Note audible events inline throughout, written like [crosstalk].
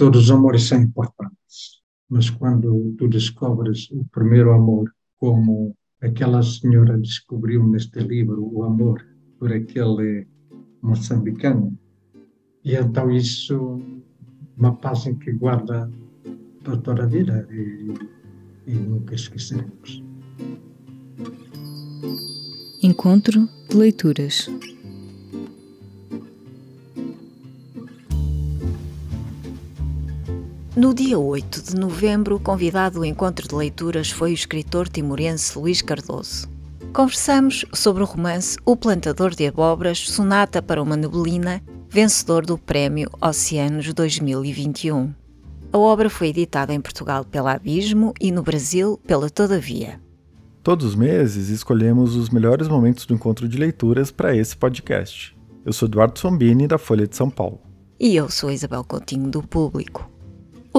todos os amores são importantes, mas quando tu descobres o primeiro amor, como aquela senhora descobriu neste livro o amor por aquele moçambicano, e então isso uma página que guarda para toda a vida e, e nunca esqueceremos. Encontro de leituras. No dia 8 de novembro, o convidado do encontro de leituras foi o escritor timorense Luís Cardoso. Conversamos sobre o romance O Plantador de Abóboras, Sonata para uma Nebelina, vencedor do Prémio Oceanos 2021. A obra foi editada em Portugal pela Abismo e no Brasil pela Todavia. Todos os meses escolhemos os melhores momentos do encontro de leituras para esse podcast. Eu sou Eduardo Sombini, da Folha de São Paulo. E eu sou Isabel Coutinho, do Público.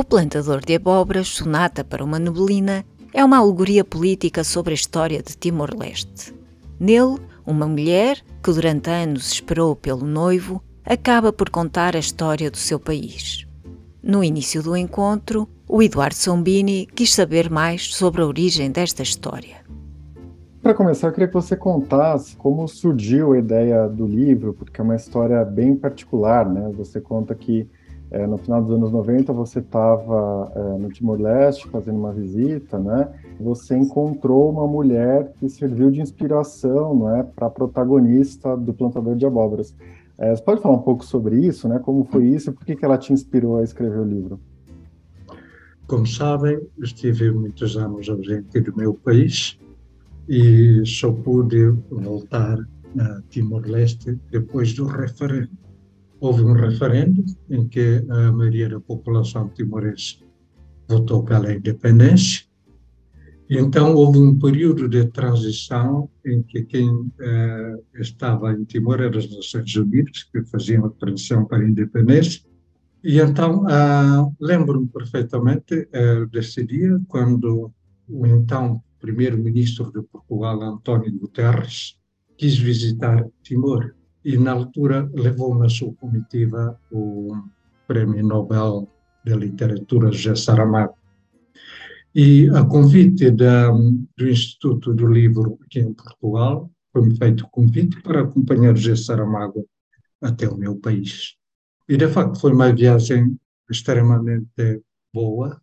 O Plantador de Abóboras, Sonata para uma Nebelina, é uma alegoria política sobre a história de Timor-Leste. Nele, uma mulher, que durante anos esperou pelo noivo, acaba por contar a história do seu país. No início do encontro, o Eduardo Sombini quis saber mais sobre a origem desta história. Para começar, eu queria que você contasse como surgiu a ideia do livro, porque é uma história bem particular, né? Você conta que é, no final dos anos 90, você estava é, no Timor-Leste fazendo uma visita, né? Você encontrou uma mulher que serviu de inspiração, não é, para a protagonista do Plantador de Abóboras. É, você pode falar um pouco sobre isso, né? Como foi isso por que, que ela te inspirou a escrever o livro? Como sabem, estive muitos anos ausente do meu país e só pude voltar a Timor-Leste depois do referendo houve um referendo em que a maioria da população timorense votou pela independência. Então houve um período de transição em que quem eh, estava em Timor eram as Nações Unidas, que faziam a transição para a independência. E então ah, lembro-me perfeitamente eh, desse dia, quando o então primeiro-ministro de Portugal, António Guterres, quis visitar Timor e na altura levou na sua comitiva o Prémio Nobel de Literatura José Saramago. E a convite da, do Instituto do Livro aqui em Portugal, foi-me feito o convite para acompanhar José Saramago até o meu país. E de facto foi uma viagem extremamente boa,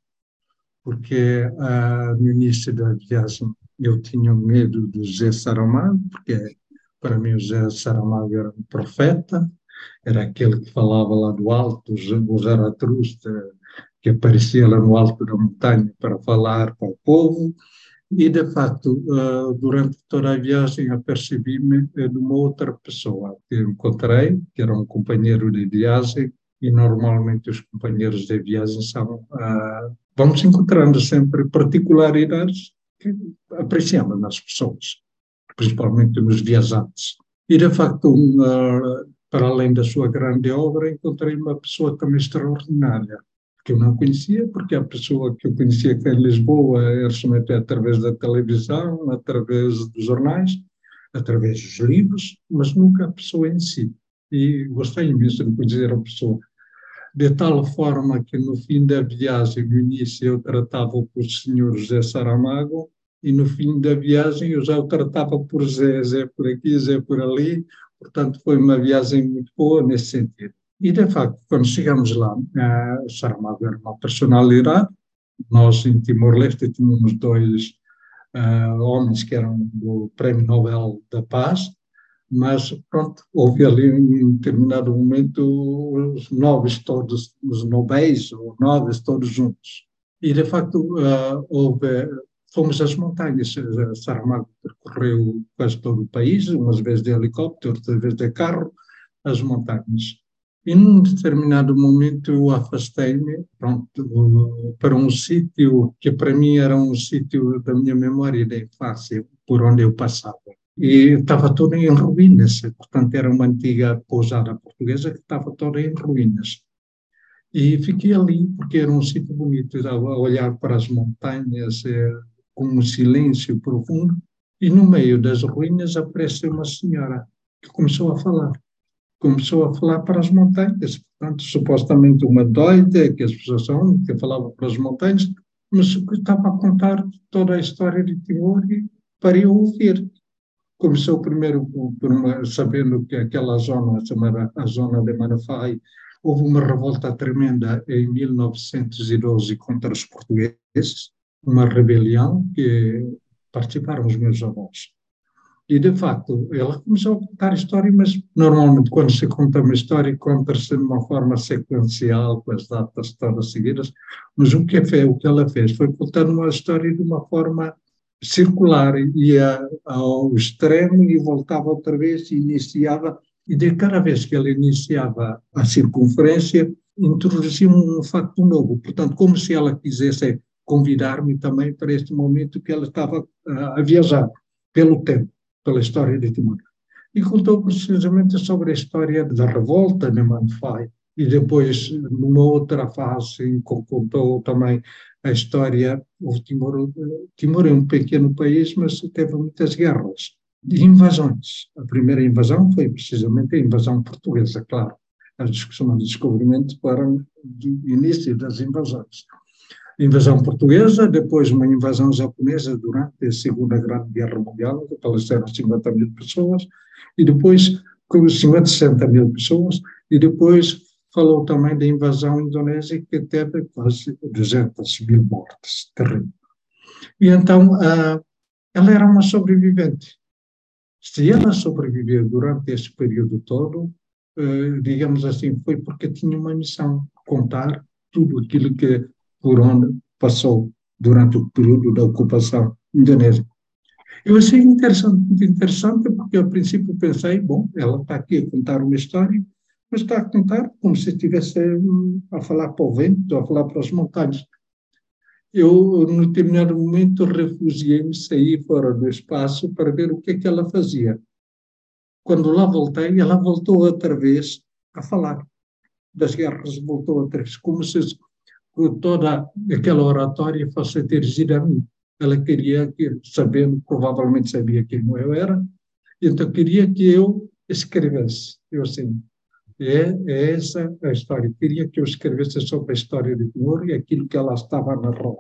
porque ah, no início da viagem eu tinha medo de José Saramago, porque para mim, José Saramago era um profeta, era aquele que falava lá do alto, o Zaratrusta, que aparecia lá no alto da montanha para falar para o povo. E, de facto, eh, durante toda a viagem, apercebi-me de uma outra pessoa que encontrei, que era um companheiro de viagem, e normalmente os companheiros de viagem são. Uh, vamos encontrando sempre particularidades que apreciamos nas pessoas principalmente nos viajantes. E, de facto, para além da sua grande obra, encontrei uma pessoa também extraordinária, que eu não conhecia, porque a pessoa que eu conhecia aqui em Lisboa era somente através da televisão, através dos jornais, através dos livros, mas nunca a pessoa em si. E gostei imenso de conhecer a pessoa. De tal forma que no fim da viagem, no início, eu tratava por senhor José Saramago, e no fim da viagem eu já o tratava por Zé, Zé por aqui, Zé por ali, portanto foi uma viagem muito boa nesse sentido. E de facto, quando chegamos lá, uh, Saramago era uma personalidade, nós em Timor-Leste tínhamos dois uh, homens que eram do Prémio Nobel da Paz, mas pronto, houve ali em determinado momento os nobres todos, os nobéis, ou nobres todos juntos. E de facto uh, houve fomos às montanhas. Saramago percorreu quase todo o país, umas vezes de helicóptero, outras vezes de carro, as montanhas. E num determinado momento eu afastei-me para um sítio que para mim era um sítio da minha memória da infância, por onde eu passava. E estava tudo em ruínas, portanto era uma antiga pousada portuguesa que estava toda em ruínas. E fiquei ali porque era um sítio bonito, a olhar para as montanhas, eh, com um silêncio profundo, e no meio das ruínas aparece uma senhora que começou a falar. Começou a falar para as montanhas, Portanto, supostamente uma doida, que as pessoas são, que falava para as montanhas, mas estava a contar toda a história de Timor para eu ouvir. Começou primeiro por uma, sabendo que aquela zona, a zona de Manafai, houve uma revolta tremenda em 1912 contra os portugueses, uma rebelião que participaram os meus avós. E, de facto, ela começou a contar história, mas normalmente quando se conta uma história, conta-se de uma forma sequencial, com as datas todas seguidas, mas o que, é, o que ela fez foi contar uma história de uma forma circular, ia ao extremo e voltava outra vez e iniciava, e de cada vez que ela iniciava a circunferência, introduzia um facto novo, portanto, como se ela quisesse convidar-me também para este momento que ela estava a viajar pelo tempo pela história de Timor. E contou precisamente sobre a história da revolta de Manfai. E depois, numa outra fase, contou também a história. O Timor, Timor é um pequeno país, mas teve muitas guerras invasões. A primeira invasão foi precisamente a invasão portuguesa, claro. A discussão do descobrimento para o início das invasões invasão portuguesa, depois uma invasão japonesa durante a Segunda Grande Guerra Mundial, que faleceram 50 mil pessoas, e depois 50, 60 mil pessoas, e depois falou também da invasão indonésia, que teve quase 200 mil mortes, terrível. E então, uh, ela era uma sobrevivente. Se ela sobreviveu durante esse período todo, uh, digamos assim, foi porque tinha uma missão, contar tudo aquilo que por onde passou durante o período da ocupação indonésia. Eu achei interessante, muito interessante, porque ao princípio pensei, bom, ela está aqui a contar uma história, mas está a contar como se estivesse hum, a falar para o vento, a falar para as montanhas. Eu, no determinado momento, refugiei-me, saí fora do espaço para ver o que é que ela fazia. Quando lá voltei, ela voltou outra vez a falar das guerras, voltou outra vez, como se toda aquela oratória fosse dirigida a mim. Ela queria que, sabendo, provavelmente sabia quem eu era, então queria que eu escrevesse. Eu assim, é, é essa a história. Queria que eu escrevesse sobre a história de Timor e aquilo que ela estava a narrar.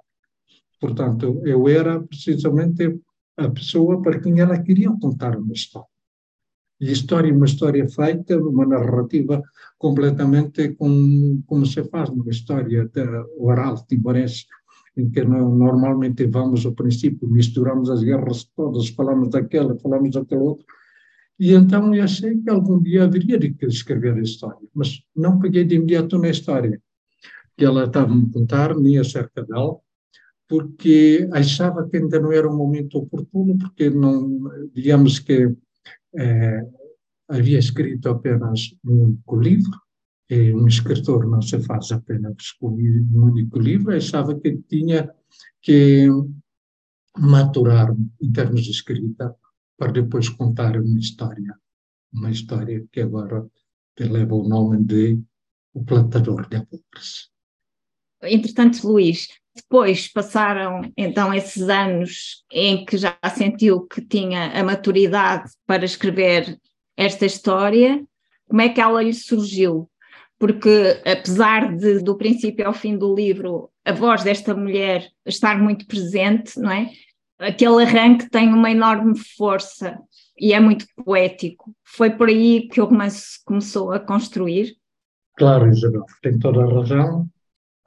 Portanto, eu era precisamente a pessoa para quem ela queria contar uma história. E história é uma história feita, uma narrativa completamente com, como se faz numa história oral timorense, em que normalmente vamos ao princípio, misturamos as guerras todas, falamos daquela, falamos daquela outra, e então eu achei que algum dia haveria de escrever a história, mas não peguei de imediato na história que ela estava a contar, nem acerca dela, porque achava que ainda não era um momento oportuno, porque não, digamos que é, havia escrito apenas um único livro, e um escritor não se faz apenas com um único livro, achava que tinha que maturar em termos de escrita para depois contar uma história, uma história que agora leva o nome de O Plantador de Abobras. Entretanto, Luís, depois passaram então esses anos em que já sentiu que tinha a maturidade para escrever esta história, como é que ela lhe surgiu? Porque, apesar de, do princípio ao fim do livro, a voz desta mulher estar muito presente, não é? Aquele arranque tem uma enorme força e é muito poético. Foi por aí que o romance começou a construir? Claro, Isabel, tem toda a razão.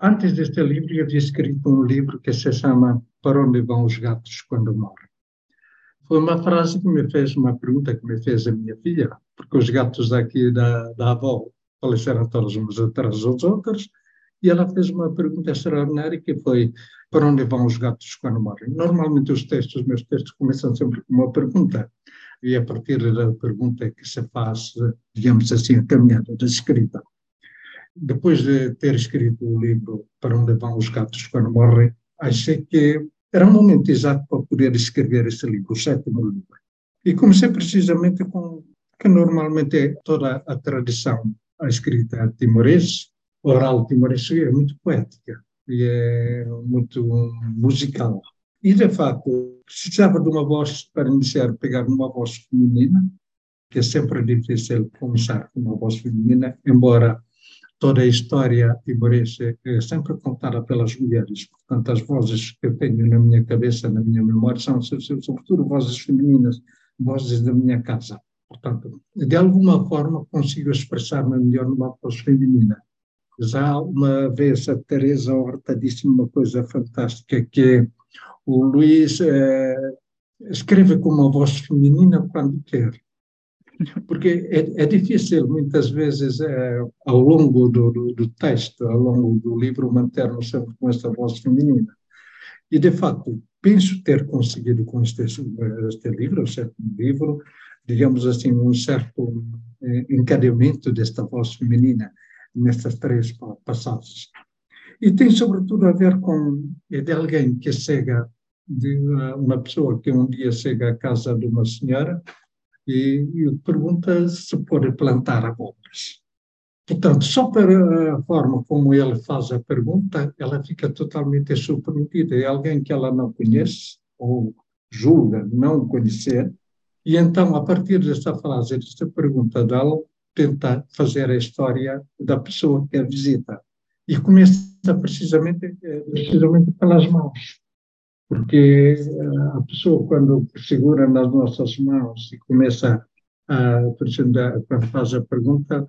Antes deste livro, eu havia escrito um livro que se chama Para onde vão os gatos quando morrem? Foi uma frase que me fez, uma pergunta que me fez a minha filha, porque os gatos daqui da, da avó faleceram todos uns atrás dos outros, e ela fez uma pergunta extraordinária que foi para onde vão os gatos quando morrem? Normalmente os textos, os meus textos começam sempre com uma pergunta, e a partir da pergunta que se faz, digamos assim, a caminhada da escrita. Depois de ter escrito o livro Para onde vão os gatos quando morrem, achei que era um momento exato para poder escrever esse livro, o sétimo livro. E comecei precisamente com que normalmente é toda a tradição, a escrita timorese, oral timorese, é muito poética e é muito musical. E, de facto, precisava de uma voz para iniciar, pegar uma voz feminina, que é sempre difícil começar com uma voz feminina, embora toda a história timorense é sempre contada pelas mulheres. Portanto, as vozes que eu tenho na minha cabeça, na minha memória, são sobretudo vozes femininas, vozes da minha casa. Portanto, de alguma forma consigo expressar-me melhor numa voz feminina. Já uma vez a Teresa Horta disse uma coisa fantástica, que é o Luís eh, escreve com uma voz feminina quando quer. Porque é, é difícil, muitas vezes, é, ao longo do, do, do, texto, ao longo do livro, manter-nos sempre com esta voz feminina. E, de facto, penso ter conseguido com este, este livro, certo livro, digamos assim, um certo eh, encadeamento desta voz feminina nestas três passagens. E tem, sobretudo, a ver com é de alguém que chega, de uma pessoa que um dia chega à casa de uma senhora e, e pergunta se pode plantar abóboras. Portanto, só para a forma como ele faz a pergunta, ela fica totalmente surpreendida. É alguém que ela não conhece, ou julga não conhecer, e então, a partir desta frase, desta pergunta dela, tenta fazer a história da pessoa que a visita. E começa precisamente, eh, precisamente pelas mãos porque eh, a pessoa, quando segura nas nossas mãos e começa a, quando faz a pergunta,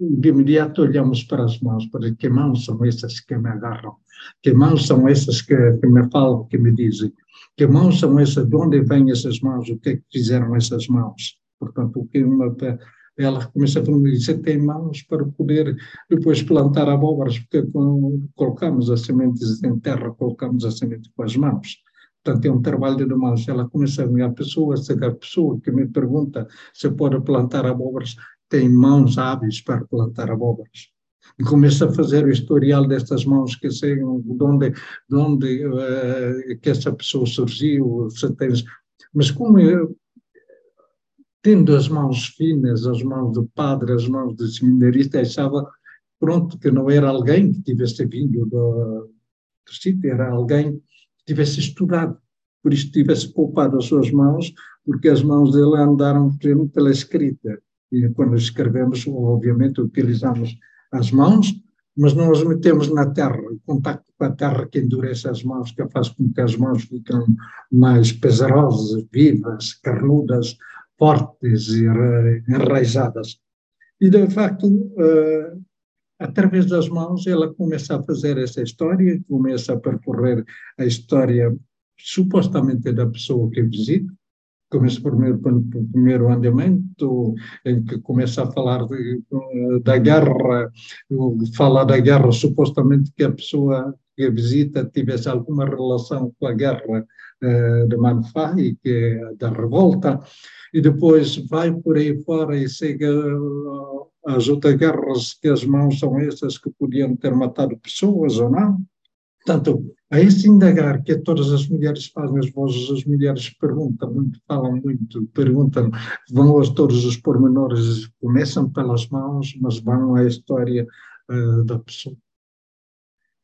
de imediato olhamos para as mãos, para que mãos são essas que me agarram, que mãos são essas que, que me falam, que me dizem, que mãos são essas, de onde vêm essas mãos, o que é que fizeram essas mãos. Portanto, o que uma, ela começa a perguntar, você tem mãos para poder depois plantar abóboras, porque colocamos as sementes em terra, colocamos a semente com as mãos. Portanto, é um trabalho de mãos. Ela começa a ver a pessoa, se a pessoa que me pergunta se pode plantar abóboras tem mãos hábeis para plantar abóboras. E começa a fazer o historial destas mãos que sei de onde, de onde uh, que essa pessoa surgiu, se tens, mas como eu, tendo as mãos finas, as mãos do padre, as mãos do seminarista, achava pronto que não era alguém que tivesse vindo do, do sítio, era alguém que tivesse estudado, por isso tivesse poupado as suas mãos, porque as mãos dele andaram pela escrita. E quando escrevemos, obviamente, utilizamos as mãos, mas não as metemos na terra. O contacto com a terra que endurece as mãos, que faz com que as mãos fiquem mais pesarosas, vivas, carnudas, fortes e enraizadas. E, de facto, uh, através das mãos, ela começa a fazer essa história, começa a percorrer a história supostamente da pessoa que visita, começa primeiro pelo primeiro andamento, em que começa a falar de, da guerra, fala da guerra, supostamente que a pessoa que a visita tivesse alguma relação com a guerra uh, de Manfai, que é da revolta, e depois vai por aí fora e chega às outras guerras, que as mãos são essas que podiam ter matado pessoas ou não. Portanto, a esse indagar que todas as mulheres fazem, as vozes as mulheres perguntam muito, falam muito, perguntam, vão a todos os pormenores, começam pelas mãos, mas vão à história uh, da pessoa.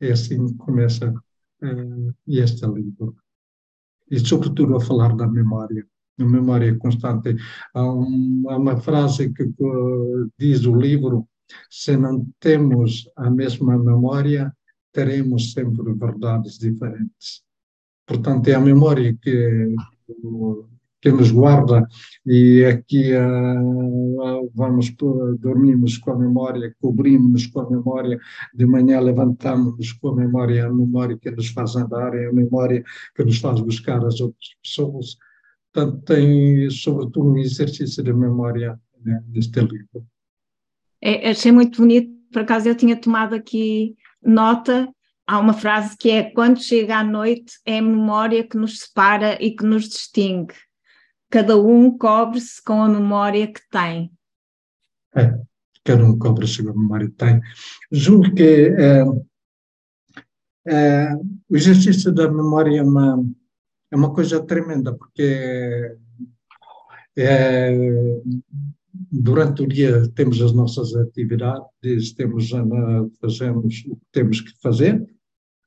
É assim que começa uh, este livro. E, sobretudo, a falar da memória a memória constante. Há, um, há uma frase que uh, diz o livro: se não temos a mesma memória, teremos sempre verdades diferentes. Portanto, é a memória que nos guarda e aqui uh, vamos dormimos com a memória, cobrimos-nos com a memória, de manhã levantamos-nos com a memória, a memória que nos faz andar, é a memória que nos faz buscar as outras pessoas Portanto, tem, sobretudo, um exercício de memória né, neste livro. É, achei muito bonito, por acaso eu tinha tomado aqui nota. Há uma frase que é: quando chega a noite, é a memória que nos separa e que nos distingue. Cada um cobre-se com a memória que tem. É, cada um cobre-se com a memória que tem. Julgo que é, é, o exercício da memória é uma é uma coisa tremenda, porque é, durante o dia temos as nossas atividades, temos, fazemos o que temos que fazer,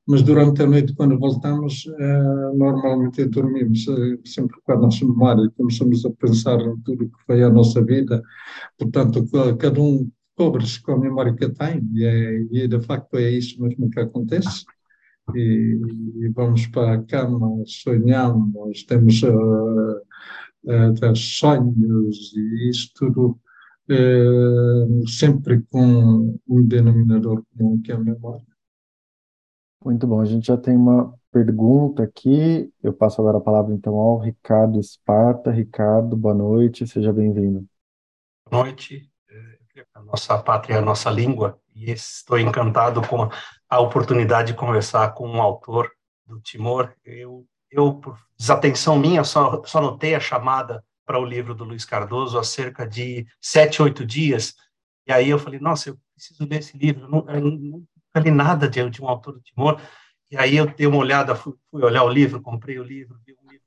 mas durante a noite, quando voltamos, é, normalmente dormimos é, sempre com a nossa memória, começamos a pensar em tudo que foi a nossa vida, portanto, cada um pobres com a memória que têm, e, é, e de facto é isso mesmo que acontece. E, e vamos para a cama, sonhamos, temos uh, uh, sonhos e isso tudo uh, sempre com um denominador comum que é a memória. Muito bom, a gente já tem uma pergunta aqui. Eu passo agora a palavra então ao Ricardo Esparta. Ricardo, boa noite, seja bem-vindo. Boa noite. É, a nossa pátria, a nossa língua, e estou encantado com a oportunidade de conversar com um autor do Timor. Eu, eu por desatenção minha, só, só notei a chamada para o livro do Luiz Cardoso há cerca de sete, oito dias, e aí eu falei, nossa, eu preciso ler esse livro, eu não, eu nunca li nada de, de um autor do Timor, e aí eu dei uma olhada, fui, fui olhar o livro, comprei o livro, vi um livro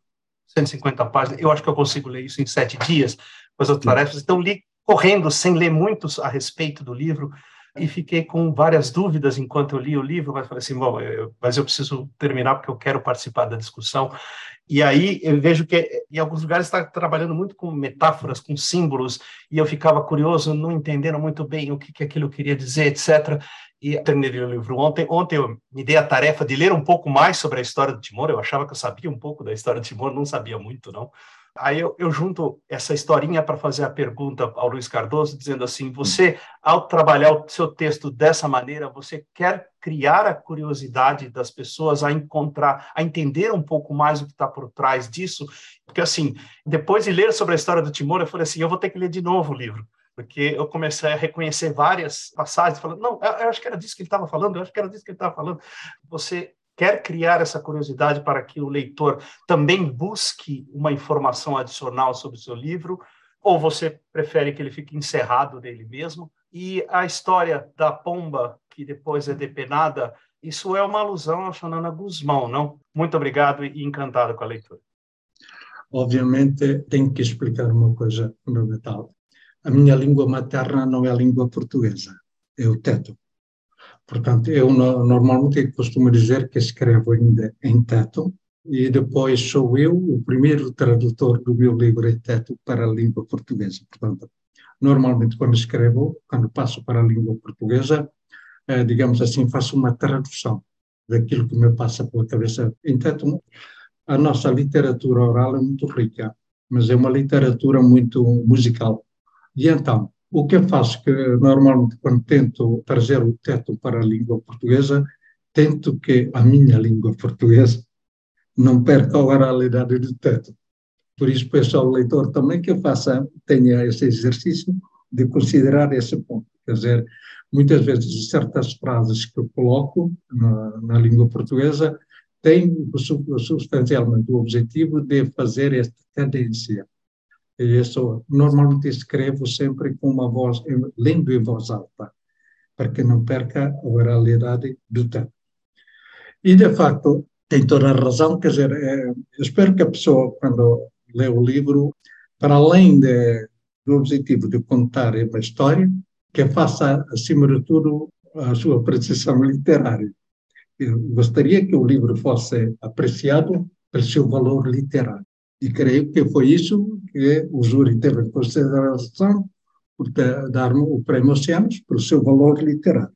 150 páginas, eu acho que eu consigo ler isso em sete dias, com as outras tarefas, então li correndo, sem ler muito a respeito do livro, e fiquei com várias dúvidas enquanto eu li o livro, mas falei assim, bom, eu, mas eu preciso terminar porque eu quero participar da discussão. E aí eu vejo que em alguns lugares está trabalhando muito com metáforas, com símbolos, e eu ficava curioso, não entendendo muito bem o que, que aquilo queria dizer, etc e terminei o livro ontem. Ontem eu me dei a tarefa de ler um pouco mais sobre a história do Timor. Eu achava que eu sabia um pouco da história do Timor, não sabia muito, não. Aí eu, eu junto essa historinha para fazer a pergunta ao Luiz Cardoso, dizendo assim: você, ao trabalhar o seu texto dessa maneira, você quer criar a curiosidade das pessoas a encontrar, a entender um pouco mais o que está por trás disso? Porque, assim, depois de ler sobre a história do Timor, eu falei assim: eu vou ter que ler de novo o livro porque eu comecei a reconhecer várias passagens, falando, não, eu acho que era disso que ele estava falando, eu acho que era disso que ele estava falando. Você quer criar essa curiosidade para que o leitor também busque uma informação adicional sobre o seu livro, ou você prefere que ele fique encerrado nele mesmo? E a história da pomba, que depois é depenada, isso é uma alusão a Xanana Guzmão, não? Muito obrigado e encantado com a leitura. Obviamente, tenho que explicar uma coisa fundamental a minha língua materna não é a língua portuguesa, é o teto. Portanto, eu normalmente costumo dizer que escrevo ainda em teto e depois sou eu o primeiro tradutor do meu livro em teto para a língua portuguesa. Portanto, normalmente quando escrevo, quando passo para a língua portuguesa, eh, digamos assim, faço uma tradução daquilo que me passa pela cabeça em teto. A nossa literatura oral é muito rica, mas é uma literatura muito musical. E então, o que eu faço, que normalmente quando tento trazer o teto para a língua portuguesa, tento que a minha língua portuguesa não perca a oralidade do teto. Por isso, peço ao leitor também que faça, tenha esse exercício de considerar esse ponto. Quer dizer, muitas vezes certas frases que eu coloco na, na língua portuguesa têm substancialmente o objetivo de fazer esta tendência isso, normalmente escrevo sempre com uma voz, lendo em voz alta, para que não perca a oralidade do tempo. E, de facto, tem toda a razão, quer dizer, é, espero que a pessoa, quando lê o livro, para além de, do objetivo de contar uma história, que faça, acima de tudo, a sua apreciação literária. Eu gostaria que o livro fosse apreciado pelo seu valor literário. E creio que foi isso que o júri teve em consideração por dar-me o Prémio Oceanos pelo seu valor literário.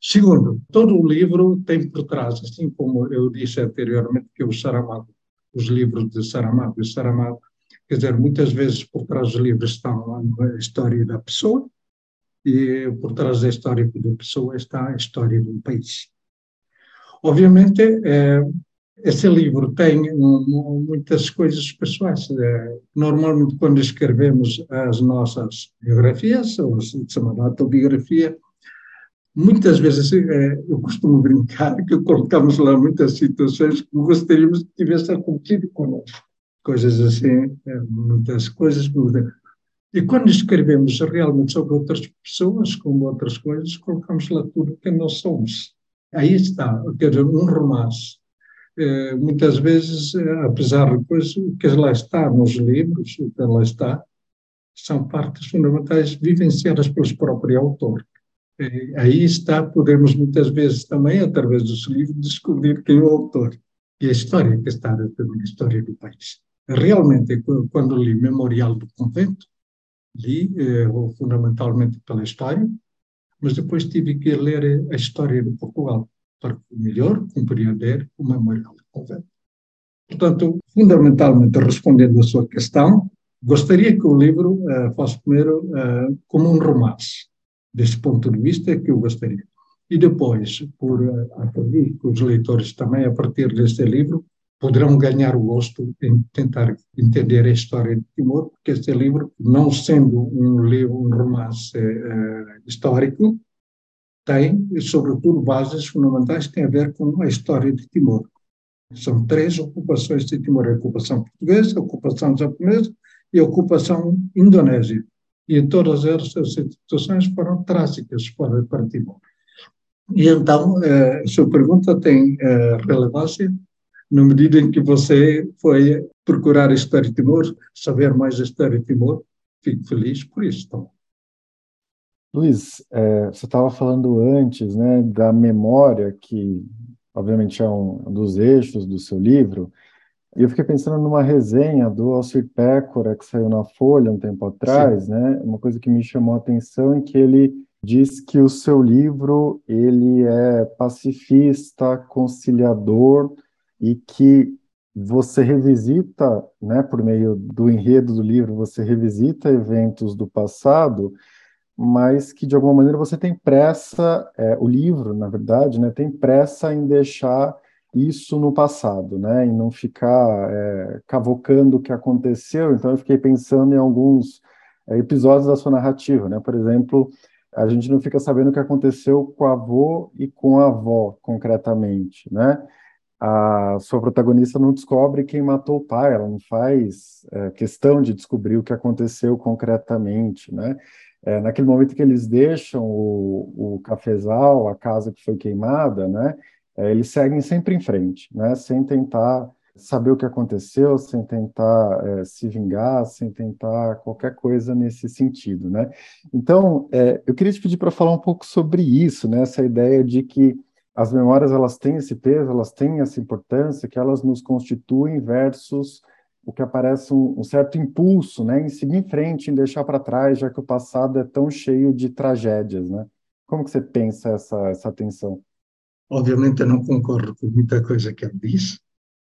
Segundo, todo o livro tem por trás, assim como eu disse anteriormente, que o Saramago, os livros de Saramago e Saramago, quer dizer, muitas vezes por trás dos livros estão a história da pessoa e por trás da história da pessoa está a história de um país. Obviamente, é, esse livro tem muitas coisas pessoais. É, normalmente, quando escrevemos as nossas biografias, ou se chama autobiografia, muitas vezes é, eu costumo brincar [laughs] que colocamos lá muitas situações que gostaríamos que tivesse acontecido conosco. Coisas assim, é, muitas coisas. E quando escrevemos realmente sobre outras pessoas, como outras coisas, colocamos lá tudo que nós somos. Aí está, quer dizer, um romance eh, muitas vezes, eh, apesar de depois, o que lá está nos livros, o que lá está, são partes fundamentais vivenciadas pelos próprios autores. Aí está, podemos muitas vezes também, através dos livros, descobrir quem é o autor e a história que está também, a história do país. Realmente, quando li Memorial do Convento, li eh, fundamentalmente pela história, mas depois tive que ler a história de Portugal para melhor compreender o memorial de convento. Portanto, fundamentalmente respondendo à sua questão, gostaria que o livro uh, fosse primeiro uh, como um romance. Desse ponto de vista é que eu gostaria. E depois, por uh, acredito que os leitores também, a partir deste livro, poderão ganhar o gosto em tentar entender a história de Timor, porque este livro, não sendo um livro, um romance uh, histórico, tem, sobretudo, bases fundamentais que têm a ver com a história de Timor. São três ocupações de Timor: a ocupação portuguesa, a ocupação japonesa e a ocupação indonésia. E todas essas situações foram trágicas para, para Timor. E então, uh, a sua pergunta tem uh, relevância na medida em que você foi procurar a história de Timor, saber mais a história de Timor, fico feliz por isso. Então. Luiz, é, você estava falando antes né, da memória, que obviamente é um dos eixos do seu livro, e eu fiquei pensando numa resenha do Alcir Pécora, que saiu na Folha um tempo atrás, né, uma coisa que me chamou a atenção em que ele diz que o seu livro ele é pacifista, conciliador, e que você revisita, né, por meio do enredo do livro, você revisita eventos do passado, mas que de alguma maneira você tem pressa, é, o livro, na verdade, né, tem pressa em deixar isso no passado, né, não ficar é, cavocando o que aconteceu. Então eu fiquei pensando em alguns é, episódios da sua narrativa, né, por exemplo, a gente não fica sabendo o que aconteceu com o avô e com a avó, concretamente, né? a sua protagonista não descobre quem matou o pai, ela não faz é, questão de descobrir o que aconteceu concretamente, né? É, naquele momento que eles deixam o, o cafezal, a casa que foi queimada, né? É, eles seguem sempre em frente, né? Sem tentar saber o que aconteceu, sem tentar é, se vingar, sem tentar qualquer coisa nesse sentido, né? Então, é, eu queria te pedir para falar um pouco sobre isso, né? Essa ideia de que as memórias elas têm esse peso, elas têm essa importância, que elas nos constituem versus o que aparece um, um certo impulso, né, em seguir em frente, em deixar para trás, já que o passado é tão cheio de tragédias, né? Como que você pensa essa essa tensão? Obviamente eu não concordo com muita coisa que ele diz,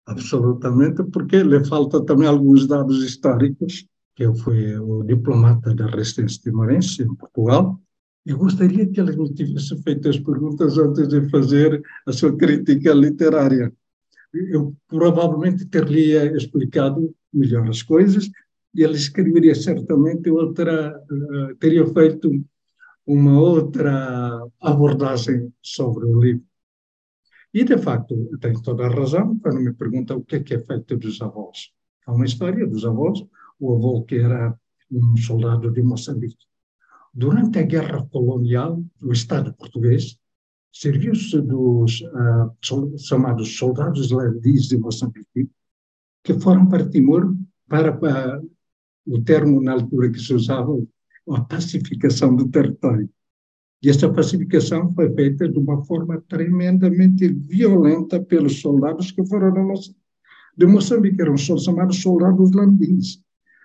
absolutamente, porque lhe falta também alguns dados históricos, que eu fui o diplomata da resistência timorense em Portugal, eu gostaria que ele me tivesse feito as perguntas antes de fazer a sua crítica literária. Eu provavelmente teria explicado melhor as coisas e ele escreveria certamente outra, uh, teria feito uma outra abordagem sobre o livro. E, de facto, tem toda a razão quando me pergunta o que é que é feito dos avós. Há uma história dos avós, o avô que era um soldado de Moçambique Durante a Guerra Colonial, o Estado português serviu-se dos uh, chamados soldados landis de Moçambique, que foram para Timor para, para o termo na altura que se usava, a pacificação do território. E essa pacificação foi feita de uma forma tremendamente violenta pelos soldados que foram de Moçambique, eram chamados soldados landins.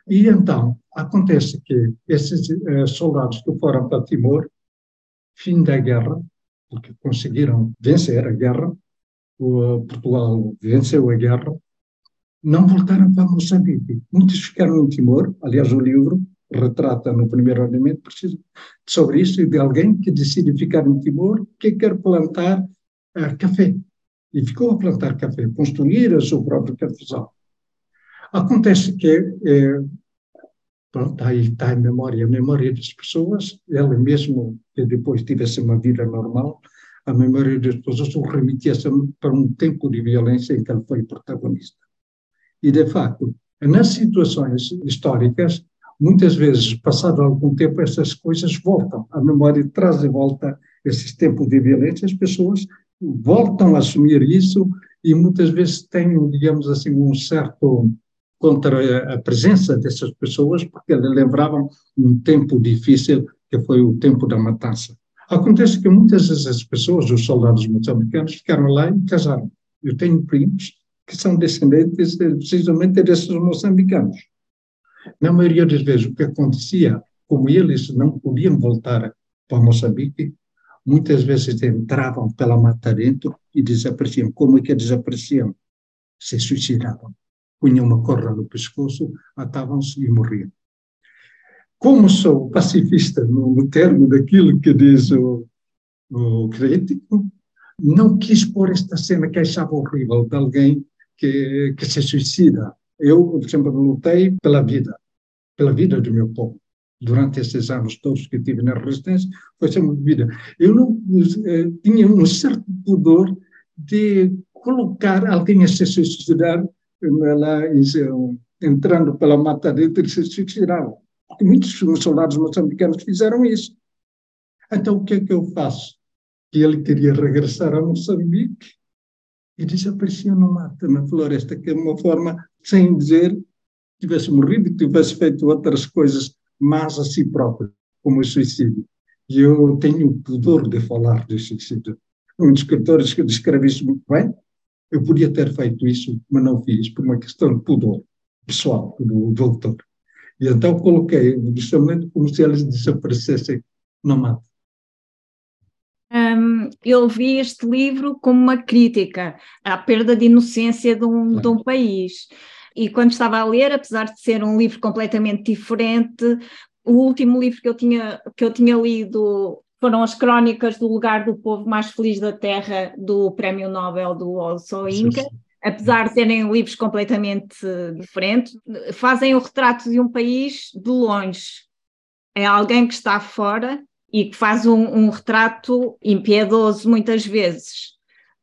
E então, acontece que esses eh, soldados que foram para Timor, fim da guerra, porque conseguiram vencer a guerra, o, Portugal venceu a guerra, não voltaram para Moçambique. Muitos ficaram em Timor, aliás, o livro retrata no primeiro argumento sobre isso, de alguém que decide ficar em Timor, que quer plantar uh, café. E ficou a plantar café, construir o seu próprio cafezal. Acontece que, eh, pronto, aí está a memória, a memória das pessoas, ela mesmo que depois tivesse uma vida normal, a memória das pessoas o remetia para um tempo de violência em que ele foi protagonista. E, de facto, nas situações históricas, muitas vezes, passado algum tempo, essas coisas voltam. A memória traz de volta esses tempos de violência, as pessoas voltam a assumir isso e muitas vezes têm, digamos assim, um certo contra a presença dessas pessoas, porque lembravam um tempo difícil que foi o tempo da matança. Acontece que muitas dessas pessoas, os soldados moçambicanos, ficaram lá e casaram. Eu tenho primos que são descendentes precisamente desses moçambicanos. Na maioria das vezes, o que acontecia, como eles não podiam voltar para Moçambique, muitas vezes entravam pela mata dentro e desapareciam. Como é que desapareciam? Se suicidavam. Punham uma corda no pescoço, matavam-se e morriam. Como sou pacifista no termo daquilo que diz o, o crítico, não quis pôr esta cena que achava horrível de alguém que, que se suicida. Eu sempre lutei pela vida, pela vida do meu povo. Durante esses anos todos que tive na resistência, foi sempre vida. Eu não eh, tinha um certo pudor de colocar alguém a se suicidar lá, entrando pela mata dentro e se suicidar. Porque muitos soldados moçambicanos fizeram isso. Então, o que é que eu faço? Que ele queria regressar a Moçambique e desaparecia no mato, na floresta, que é uma forma, sem dizer, tivesse morrido tivesse feito outras coisas más a si próprio, como o suicídio. E eu tenho o pudor de falar de suicídio. Um dos escritores que descreve isso muito bem, eu podia ter feito isso, mas não fiz, por uma questão de pudor pessoal do, do autor. E então coloquei justamente como se eles desaparecessem no mato. Um, eu vi este livro como uma crítica à perda de inocência de um, claro. de um país. E quando estava a ler, apesar de ser um livro completamente diferente, o último livro que eu tinha, que eu tinha lido foram as crónicas do lugar do povo mais feliz da Terra, do Prémio Nobel do Olso Inca. Apesar de serem livros completamente diferentes, fazem o retrato de um país de longe. É alguém que está fora e que faz um, um retrato impiedoso muitas vezes.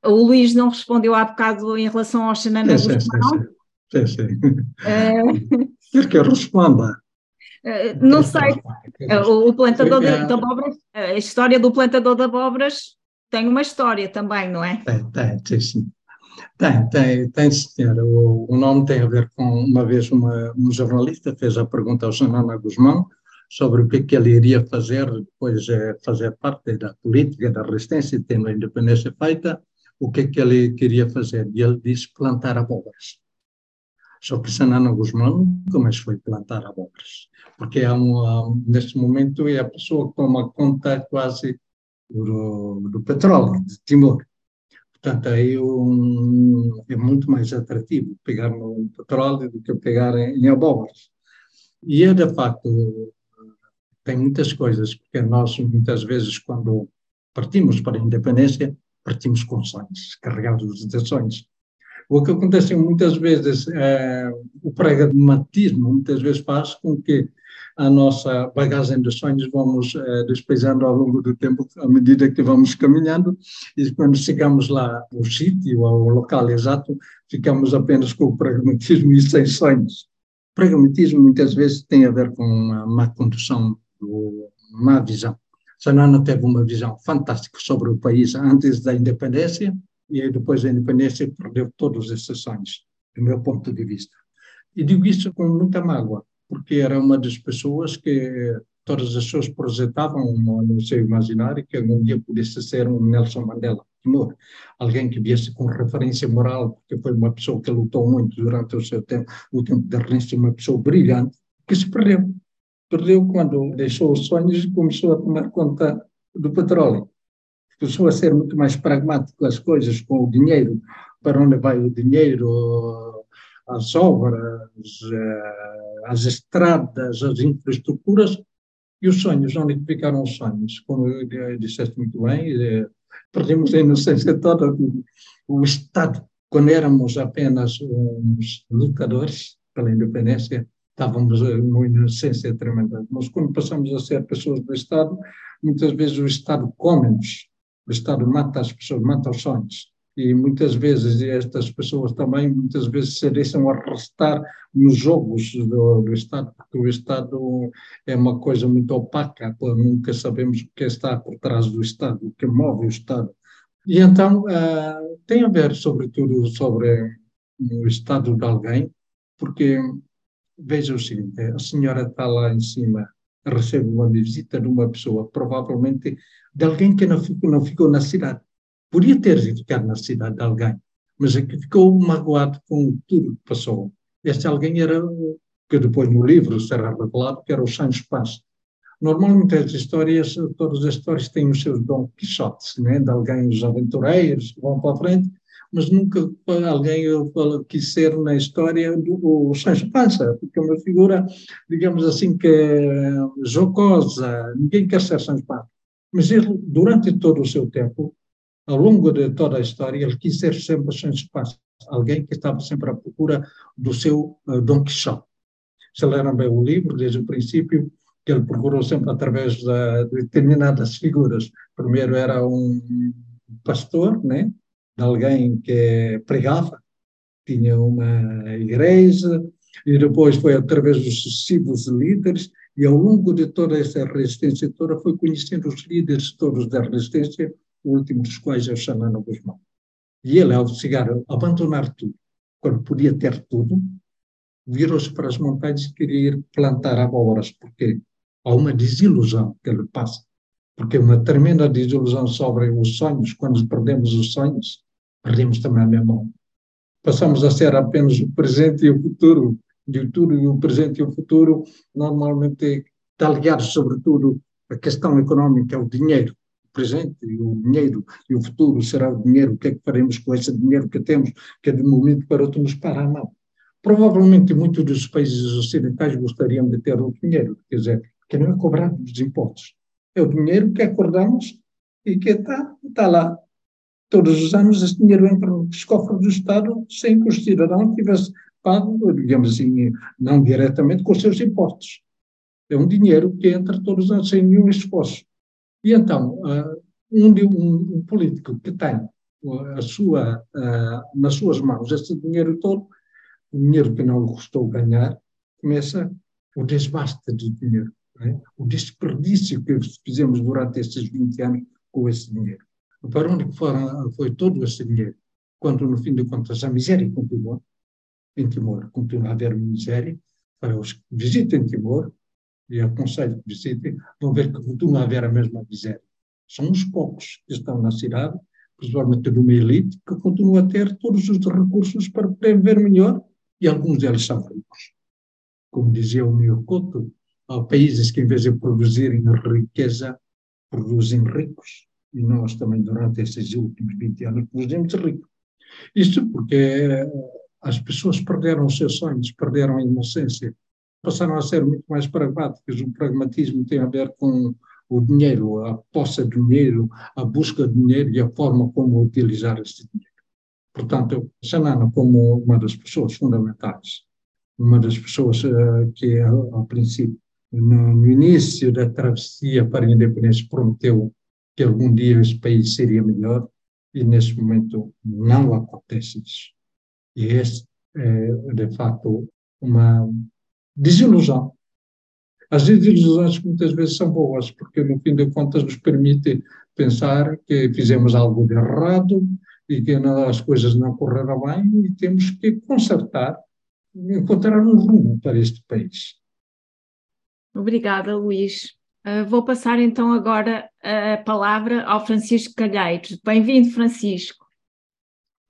O Luís não respondeu há bocado em relação ao Xanana sim, Guzmão. Sim, sim. sim. Uh... Quer que eu responda? Uh, não sei. Uh, o plantador de, de, abóboras, a história do plantador de abóboras tem uma história também, não é? Tem, tem, tem sim. Tem, tem, tem senhor. O, o, nome tem a ver com, uma vez, uma, um jornalista fez a pergunta ao Xanana Guzmão sobre o que, que ele iria fazer depois de fazer parte da política da resistência, tendo a independência feita, o que, que ele queria fazer. E ele disse plantar abóboras. Só que Sanana Guzmão nunca mais foi plantar abóboras, porque é um, neste momento é a pessoa que toma conta quase do, do petróleo de Timor. Portanto, aí um, é muito mais atrativo pegar no petróleo do que pegar em, em abóboras. E é, de facto, tem muitas coisas, porque nós, muitas vezes, quando partimos para a independência, partimos com sonhos, carregados de sonhos. O que acontece muitas vezes, é, o pragmatismo muitas vezes faz com que a nossa bagagem de sonhos vamos é, despejando ao longo do tempo, à medida que vamos caminhando, e quando chegamos lá ao sítio, ao local exato, ficamos apenas com o pragmatismo e sem sonhos. O pragmatismo muitas vezes tem a ver com uma má condução má visão. Sanana teve uma visão fantástica sobre o país antes da independência e depois da independência perdeu todos esses sonhos, do meu ponto de vista. E digo isso com muita mágoa, porque era uma das pessoas que todas as pessoas projetavam no seu imaginário que algum dia pudesse ser um Nelson Mandela, Timor, alguém que viesse com referência moral, porque foi uma pessoa que lutou muito durante o seu tempo, o tempo da renúncia, uma pessoa brilhante, que se perdeu. Perdeu quando deixou os sonhos e começou a tomar conta do petróleo. Começou a ser muito mais pragmático as coisas, com o dinheiro, para onde vai o dinheiro, as obras, eh, as estradas, as infraestruturas e os sonhos, onde ficaram os sonhos. Como disseste muito bem, eh, perdemos a inocência toda o Estado. Quando éramos apenas uns lutadores pela independência, estávamos numa inocência tremenda. Mas quando passamos a ser pessoas do Estado, muitas vezes o Estado come-nos, o Estado mata as pessoas, mata os sonhos. E muitas vezes estas pessoas também, muitas vezes se deixam arrastar nos jogos do, do Estado, porque o Estado é uma coisa muito opaca, nunca sabemos o que está por trás do Estado, o que move o Estado. E então uh, tem a ver, sobretudo, sobre o estado de alguém, porque veja o seguinte: a senhora está lá em cima, recebe uma visita de uma pessoa, provavelmente de alguém que não ficou, não ficou na cidade. Podia ter ficado na cidade de alguém, mas é que ficou magoado com tudo que passou. Este alguém era, que depois no livro será revelado, que era o Sancho Paz. Normalmente as histórias, todas as histórias têm os seus Dom Quixotes, né? de alguém, os aventureiros vão para a frente, mas nunca alguém quis ser na história do Sancho Panza, porque é uma figura, digamos assim, que é jocosa, ninguém quer ser Sancho Panza. Mas ele, durante todo o seu tempo, ao longo de toda a história, ele quis ser sempre Sancho alguém que estava sempre à procura do seu uh, Dom Quixote. Se leram bem o livro, desde o princípio, que ele procurou sempre através de determinadas figuras. Primeiro era um pastor, né? de alguém que pregava, tinha uma igreja, e depois foi através dos sucessivos líderes, e ao longo de toda essa resistência toda foi conhecendo os líderes todos da resistência, o último dos quais é o Xanano Guzmão. E ele, ao chegar, abandonar tudo, quando podia ter tudo, virou-se para as montanhas e queria ir plantar abóboras, porque há uma desilusão que ele passa porque uma tremenda desilusão sobre os sonhos, quando perdemos os sonhos, perdemos também a memória. Passamos a ser apenas o presente e o futuro, e o futuro e o presente e o futuro normalmente está ligado sobretudo a questão económica, o dinheiro, presente e o dinheiro, e o futuro será o dinheiro, o que é que faremos com esse dinheiro que temos, que de um momento para outro nos para a mão. Provavelmente muitos dos países ocidentais gostariam de ter o dinheiro, quer dizer, que não é cobrado dos impostos é o dinheiro que acordamos e que está, está lá. Todos os anos esse dinheiro entra nos cofres do Estado sem que o cidadão tivesse pago, digamos assim, não diretamente com os seus impostos. É um dinheiro que entra todos os anos sem nenhum esforço. E então, uh, um, um, um, político que tem a sua, uh, nas suas mãos esse dinheiro todo, o dinheiro que não lhe custou ganhar, começa o desbaste de dinheiro é? o desperdício que fizemos durante estes 20 anos com esse dinheiro. Para onde foram, foi todo esse dinheiro? Quando, no fim de contas, a miséria continua, em Timor continua a haver miséria, para os que visitem Timor, e aconselho que visitem, vão ver que continua a haver a mesma miséria. São os poucos que estão na cidade, principalmente de uma elite, que continua a ter todos os recursos para poder ver melhor, e alguns deles são ricos. Como dizia o Couto, Há países que, em vez de produzirem riqueza, produzem ricos. E nós também, durante esses últimos 20 anos, produzimos ricos. Isto porque as pessoas perderam os seus sonhos, perderam a inocência, passaram a ser muito mais pragmáticas. O pragmatismo tem a ver com o dinheiro, a posse de dinheiro, a busca de dinheiro e a forma como utilizar esse dinheiro. Portanto, Xanana, como uma das pessoas fundamentais, uma das pessoas uh, que, princípio, no, no início da travessia para a independência, prometeu que algum dia esse país seria melhor e neste momento não acontece isso. E esse é, de facto, uma desilusão. As desilusões muitas vezes são boas, porque no fim de contas nos permite pensar que fizemos algo de errado e que as coisas não correram bem e temos que consertar, encontrar um rumo para este país. Obrigada, Luís. Uh, vou passar então agora a palavra ao Francisco Calheiros. Bem-vindo, Francisco.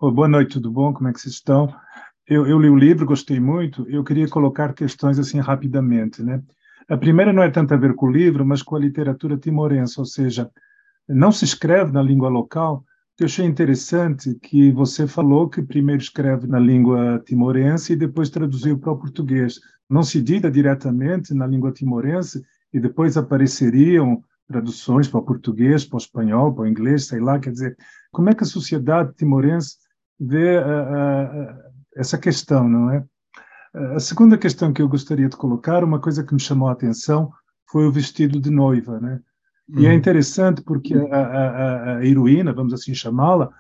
Oh, boa noite, tudo bom? Como é que vocês estão? Eu, eu, li o livro, gostei muito. Eu queria colocar questões assim rapidamente, né? A primeira não é tanto a ver com o livro, mas com a literatura timorense, ou seja, não se escreve na língua local. Eu achei interessante que você falou que primeiro escreve na língua timorense e depois traduziu para o português não se dita diretamente na língua timorense e depois apareceriam traduções para o português, para o espanhol, para o inglês, sei lá, quer dizer, como é que a sociedade timorense vê uh, uh, essa questão, não é? A segunda questão que eu gostaria de colocar, uma coisa que me chamou a atenção, foi o vestido de noiva, né? E é uhum. interessante porque a, a, a heroína, vamos assim chamá-la,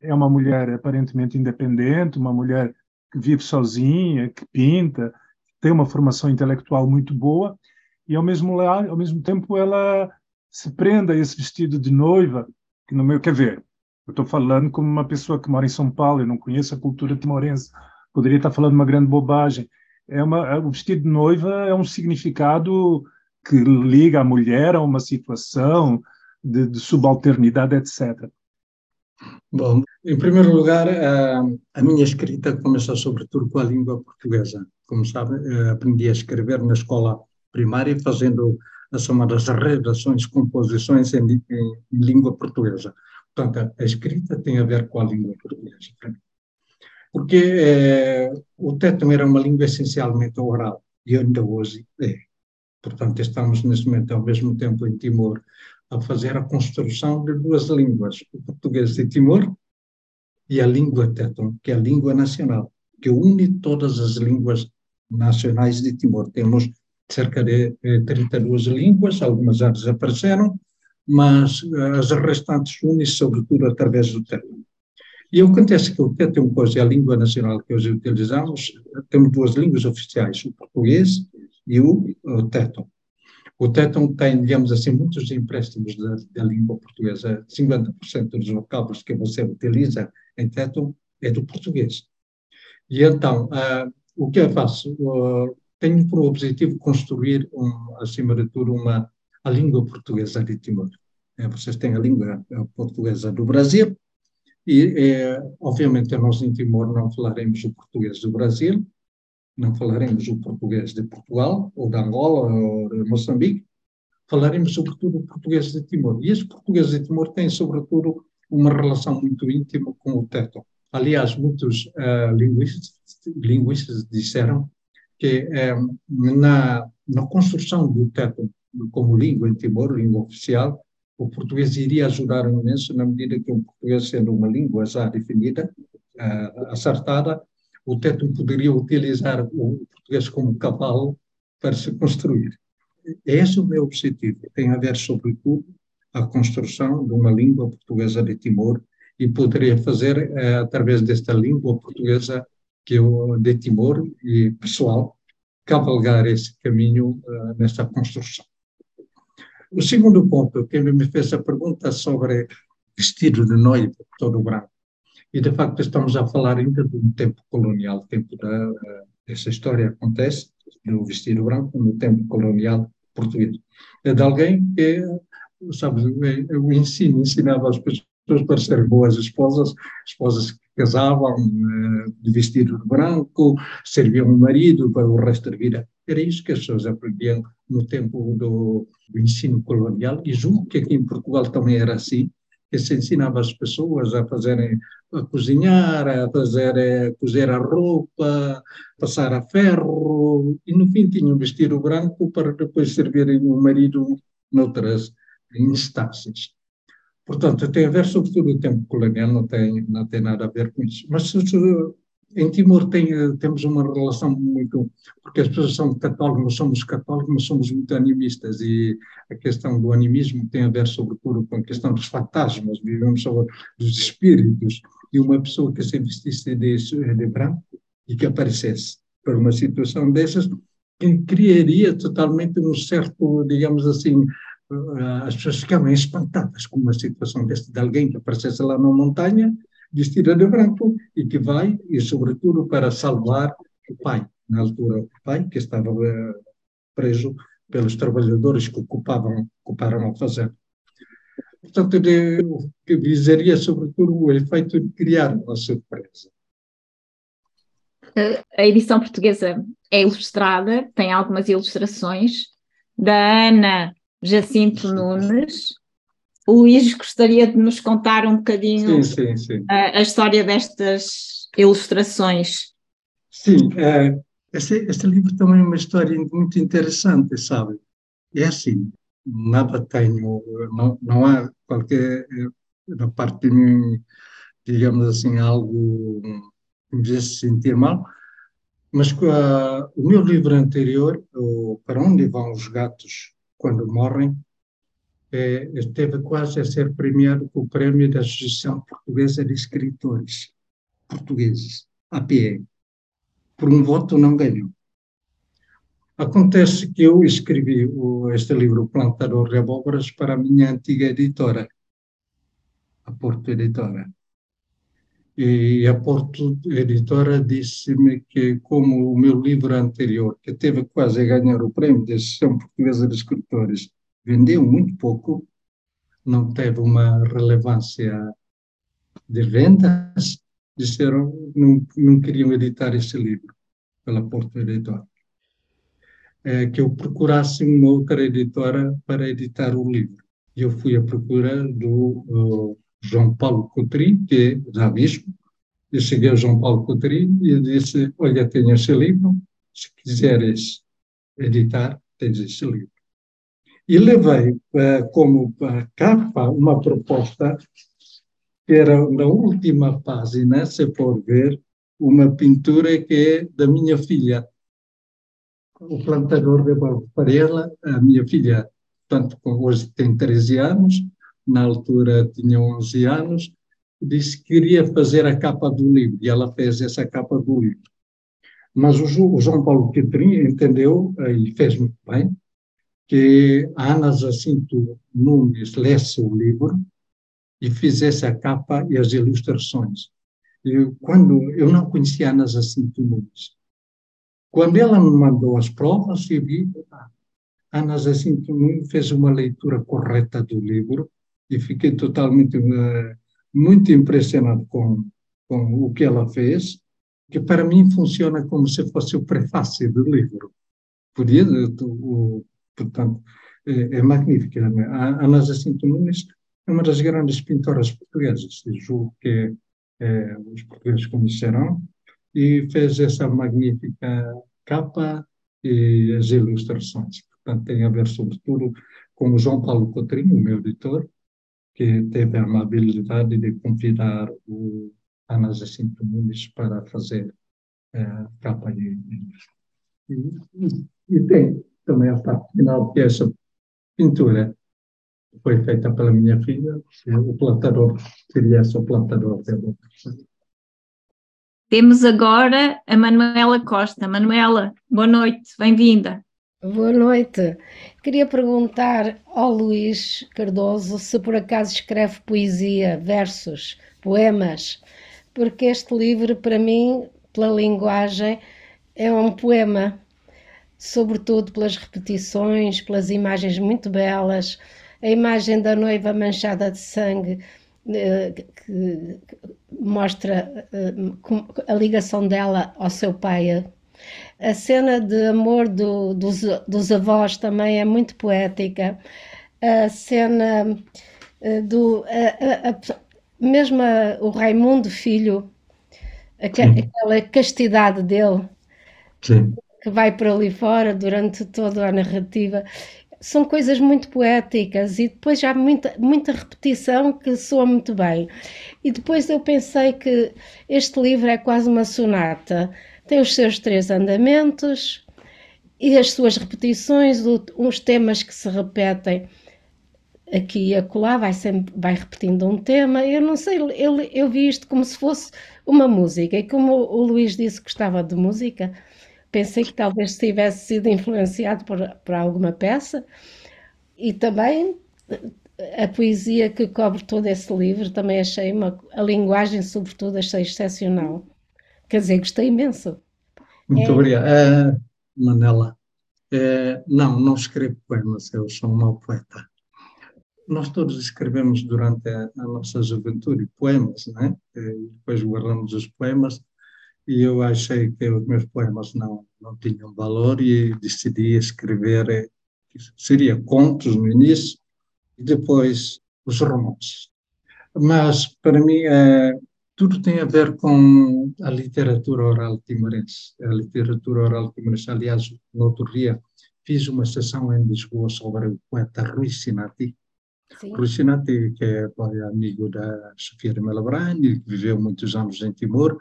é uma mulher aparentemente independente, uma mulher que vive sozinha, que pinta, tem uma formação intelectual muito boa e ao mesmo ao mesmo tempo ela se prenda a esse vestido de noiva que no meu quer ver eu estou falando como uma pessoa que mora em São Paulo eu não conheço a cultura timorense. Poderia estar falando uma grande bobagem. É uma é, o vestido de noiva é um significado que liga a mulher a uma situação de, de subalternidade etc Bom, em primeiro lugar, a, a minha escrita começou sobretudo com a língua portuguesa. Como sabe, eh, aprendi a escrever na escola primária, fazendo as chamadas redações, composições em, em, em, língua portuguesa. Portanto, a escrita tem a ver com a língua portuguesa, porque é, o téton era uma língua essencialmente oral, e ainda hoje é. Portanto, estamos neste momento, ao mesmo tempo, em Timor, a fazer a construção de duas línguas, o português de Timor e a língua téton, que é a língua nacional, que une todas as línguas nacionais de Timor. Temos cerca de 32 eh, línguas, algumas já desapareceram, mas eh, as restantes unem sobretudo através do téton. E acontece que o pois, é a língua nacional que hoje utilizamos, temos duas línguas oficiais, o português e o, o téton. O téton tem, digamos assim, muitos empréstimos da, da língua portuguesa. 50% dos vocábulos que você utiliza em téton é do português. E então, uh, o que eu faço? Uh, tenho por objetivo construir, um, acima de tudo, uma, a língua portuguesa de Timor. É, vocês têm a língua portuguesa do Brasil, e, é, obviamente, nós em Timor não falaremos o português do Brasil, não falaremos o português de Portugal, ou de Angola, ou de Moçambique, falaremos sobretudo o português de Timor. E esse português de Timor tem, sobretudo, uma relação muito íntima com o teto. Aliás, muitos uh, linguistas, linguistas, disseram que uh, na, na construção do teto como língua em Timor, língua oficial, o português iria ajudar imenso na medida que o português, sendo uma língua já definida, uh, acertada, o teto poderia utilizar o português como cavalo para se construir. Esse é o meu objetivo. Tem a ver, sobretudo, a construção de uma língua portuguesa de Timor e poderia fazer, eh, através desta língua portuguesa que eu, de Timor e pessoal, cavalgar esse caminho eh, nesta construção. O segundo ponto, que me fez a pergunta sobre vestido de noiva, todo branco. E, de facto, estamos a falar ainda de um tempo colonial, tempo da, essa história acontece no vestido branco, no tempo colonial português. É de alguém que, sabe, o ensino ensinava as pessoas para serem boas esposas, esposas que casavam eh, de vestido branco, serviam o marido para o resto da vida. Era isso que as pessoas aprendiam no tempo do, do ensino colonial, e julgo que aqui em Portugal também era assim, que se ensinava as pessoas a fazerem, a cozinhar, a fazer, a cozer a roupa, passar a ferro, e no fim tinham um vestido branco para depois servirem o marido noutras instâncias. Portanto, tem a ver sobretudo o tempo colonial, não tem, não tem nada a ver com isso. Mas em Timor tem, temos uma relação muito. Porque as pessoas são católicas, nós somos católicos, mas somos muito animistas, e a questão do animismo tem a ver, sobretudo, com a questão dos fantasmas, vivemos sobre dos espíritos. E uma pessoa que se vestisse de, de branco e que aparecesse para uma situação dessas, criaria totalmente um certo, digamos assim, eh, as pessoas ficavam espantadas com uma situação desta, de alguém que aparecesse lá na montanha vestida de branco e que vai, e sobretudo para salvar o pai, na altura o pai que estava uh, preso pelos trabalhadores que ocupavam, ocuparam a fazenda. Portanto, de, o que visaria sobretudo o efeito de criar uma surpresa. A edição portuguesa é ilustrada, tem algumas ilustrações da Ana Jacinto Nunes, o Luís gostaria de nos contar um bocadinho sim, sim, sim. A, a, história destas ilustrações. Sim, é, este, este, livro também é uma história muito interessante, sabe? É assim, nada tenho, não, não há qualquer, da parte de mim, digamos assim, algo que me fizesse sentir mal, mas uh, o meu livro anterior, o Para Onde Vão os Gatos Quando Morrem, é, esteve quase a ser premiado com o Prémio da Associação Portuguesa de Escritores Portugueses, APE. Por um voto não ganhou. Acontece que eu escrevi o, este livro, Plantador de Abóboras, para a minha antiga editora, a Porto Editora. E a Porto Editora disse-me que, como o meu livro anterior, que teve quase a ganhar o prémio da Associação Portuguesa de Escritores, vendeu muito pouco, não teve uma relevância de vendas, disseram não, não queriam editar esse livro pela Porto Editora. é, que eu procurasse uma outra editora para editar o livro. Eu fui à procura do João Paulo Coutrinho, que da Abismo. Eu cheguei ao João Paulo Coutrinho e disse: Olha, tenho esse livro, se quiseres editar, tens esse livro. E levei uh, como capa uma proposta que era na última página, se for ver, uma pintura que é da minha filha, o plantador de Varela, a minha filha, tanto hoje tem 13 anos, na altura tinha 11 anos, disse que queria fazer a capa do livro, e ela fez essa capa do livro. Mas o, João Paulo Quetrim entendeu, e fez muito bem, que a Ana Jacinto Nunes lesse o livro e fizesse a capa e as ilustrações. E quando eu não conhecia a Ana Jacinto Nunes, quando ela me mandou as provas, eu vi, ah, Ana Jacinto Nunes fez uma leitura correta do livro e fiquei totalmente uh, muito impressionado com, com o que ela fez, que para mim funciona como se fosse o prefácio do livro. Podia, o, portanto, é, é magnífica. A Ana Jacinto Nunes é uma das grandes pintoras portuguesas, julgo que é, os portugueses conhecerão, e fez essa magnífica capa e as ilustrações. Portanto, tem a ver, sobretudo, com o João Paulo Cotrinho, o meu editor, que teve a amabilidade de convidar o Ana Jacinto Nunes para fazer eh, capa e, e, e tem também a parte final, que essa pintura foi feita pela minha filha, o plantador seria esse o plantador. Temos agora a Manuela Costa. Manuela, boa noite, bem-vinda. Boa noite. Queria perguntar ao Luís Cardoso se por acaso escreve poesia, versos, poemas, porque este livro, para mim, pela linguagem, é um poema, sobretudo pelas repetições, pelas imagens muito belas, a imagem da noiva manchada de sangue eh, que mostra eh, a ligação dela ao seu pai. A cena de amor do, dos, dos avós também é muito poética. A cena eh, do. A, a, a, mesmo o Raimundo Filho, aquela castidade dele, Sim. que vai por ali fora durante toda a narrativa são coisas muito poéticas e depois há muita, muita repetição que soa muito bem. E depois eu pensei que este livro é quase uma sonata, tem os seus três andamentos e as suas repetições, uns temas que se repetem aqui e acolá, vai, sempre, vai repetindo um tema. Eu não sei, eu, eu vi isto como se fosse uma música, e como o Luís disse que gostava de música, pensei que talvez tivesse sido influenciado por, por alguma peça. E também a poesia que cobre todo esse livro também achei uma a linguagem sobretudo achei excepcional quer dizer gostei imenso. Muito é... obrigado. Uh, Manela uh, não não escrevo poemas eu sou um mau poeta. Nós todos escrevemos durante a, a nossa juventude poemas né depois guardamos os poemas e eu achei que os meus poemas não, não tinham valor e decidi escrever, eh, seria contos no início e depois os romances. Mas, para mim, é, tudo tem a ver com a literatura oral timorense. A literatura oral timorense, aliás, no outro dia fiz uma sessão em Lisboa sobre o poeta Rui Sinati. Sim. Rui Sinati, que é amigo da Sofia de Melabrani, que viveu muitos anos em Timor,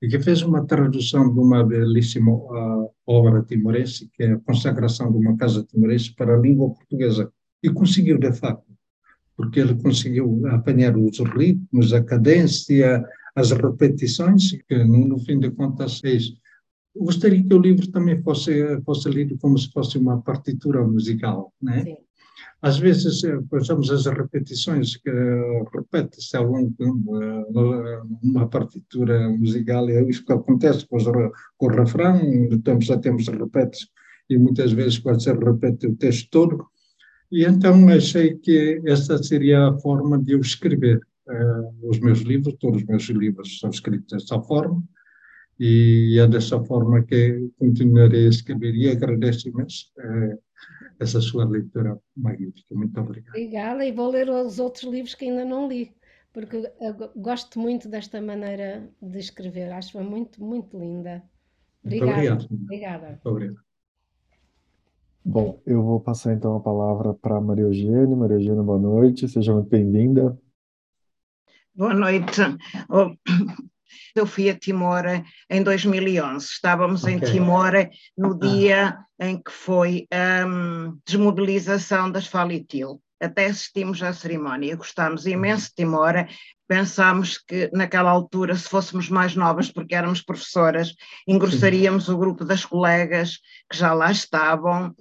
e que fez uma tradução de uma belíssima uh, obra timorense, que é a consagração de uma casa timorense para a língua portuguesa. E conseguiu, de facto, porque ele conseguiu apanhar os ritmos, a cadência, as repetições, que no fim de contas fez. Gostaria que o livro também fosse, fosse lido como se fosse uma partitura musical, né? Sim. Às vezes, eh, as repetições, que repete-se algum eh, uma partitura musical, é isso que acontece com, os, com o refrão, temos, já temos repetes, e muitas vezes quase se repete o texto todo, e então achei que essa seria a forma de eu escrever os meus livros, todos os meus livros são escritos dessa forma, e é dessa forma que continuarei a escrever e agradeço imenso eh, essa sua leitura magnífica. Muito obrigado. Obrigada e vou ler os outros livros que ainda não li, porque gosto muito desta maneira de escrever, acho-a muito, muito linda. Obrigada. Muito obrigado. Obrigada. Muito obrigado. Bom, eu vou passar então a palavra para Maria Eugênia. Maria Eugênia, boa noite, seja muito bem-vinda. Boa noite. Eu fui a Timor em 2011. Estávamos okay. em Timor no ah. dia em que foi a um, desmobilização das Falitil. Até assistimos à cerimónia, gostámos imenso de Timor. Pensámos que naquela altura, se fôssemos mais novas, porque éramos professoras, engrossaríamos Sim. o grupo das colegas que já lá estavam.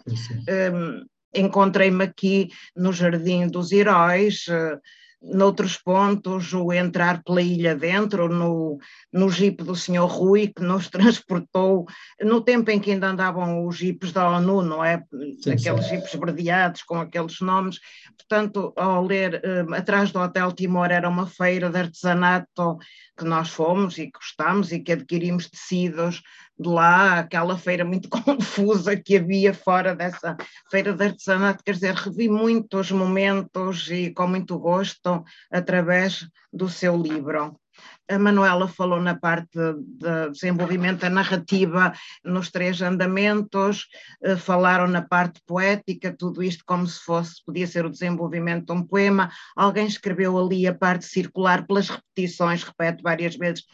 Um, Encontrei-me aqui no Jardim dos Heróis, uh, noutros pontos, o entrar pela ilha dentro, no, no jipe do senhor Rui, que nos [laughs] transportou, no tempo em que ainda andavam os jipes da ONU, não é? Sim, aqueles sim. jipes verdeados com aqueles nomes. Portanto, ao ler, uh, atrás do Hotel Timor era uma feira de artesanato que nós fomos e gostámos e que adquirimos tecidos de lá, aquela feira muito [laughs] confusa que havia fora dessa feira de artesanato, quer dizer, revi muitos momentos e com muito gosto através do seu livro. A Manuela falou na parte de desenvolvimento da narrativa nos três andamentos, eh, falaram na parte poética, tudo isto como se fosse, podia ser o desenvolvimento de um poema. Alguém escreveu ali a parte circular pelas repetições, repete várias vezes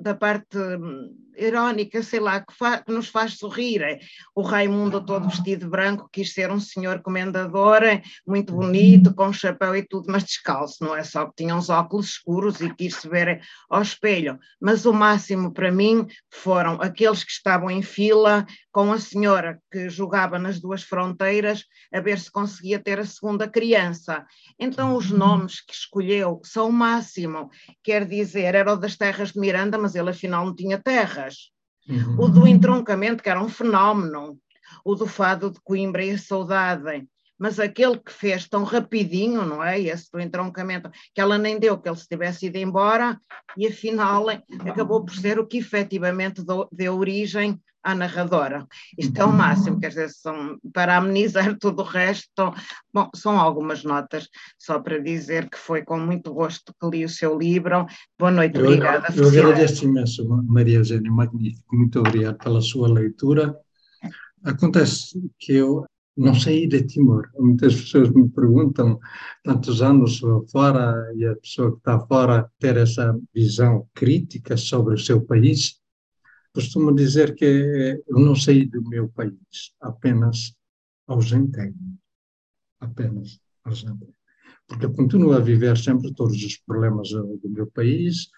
da parte hum, irónica, sei lá, que, que, nos faz sorrir. É, o Raimundo todo vestido de branco quis ser um senhor comendador, é, muito bonito, com chapéu e tudo, mas descalço, não é só que tinha uns óculos escuros e quis se ver ao espelho. Mas o máximo para mim foram aqueles que estavam em fila com a senhora que jogava nas duas fronteiras a ver se conseguia ter a segunda criança. Então os nomes que escolheu são o máximo, quer dizer, era o das terras de Miranda, mas ele afinal não tinha terras. Uhum. O do entroncamento, que era um fenómeno. O do fado de Coimbra e a saudade. Mas aquele que fez tão rapidinho, não é? Esse do entroncamento, que ela nem deu que ele se tivesse ido embora, e afinal acabou por ser o que efetivamente deu origem à narradora. Isto é o máximo, quer dizer, são, para amenizar tudo o resto, bom, são algumas notas, só para dizer que foi com muito gosto que li o seu livro. Boa noite, eu, obrigada. Eu, eu agradeço imenso, Maria Eugênia, magnífico, muito obrigado pela sua leitura. Acontece que eu não saí de Timor. Muitas pessoas me perguntam, tantos anos fora, e a pessoa que está fora ter essa visão crítica sobre o seu país, costumo dizer que eu não saí do meu país, apenas ausentei Apenas ausentei. Porque eu continuo a viver sempre todos os problemas do meu país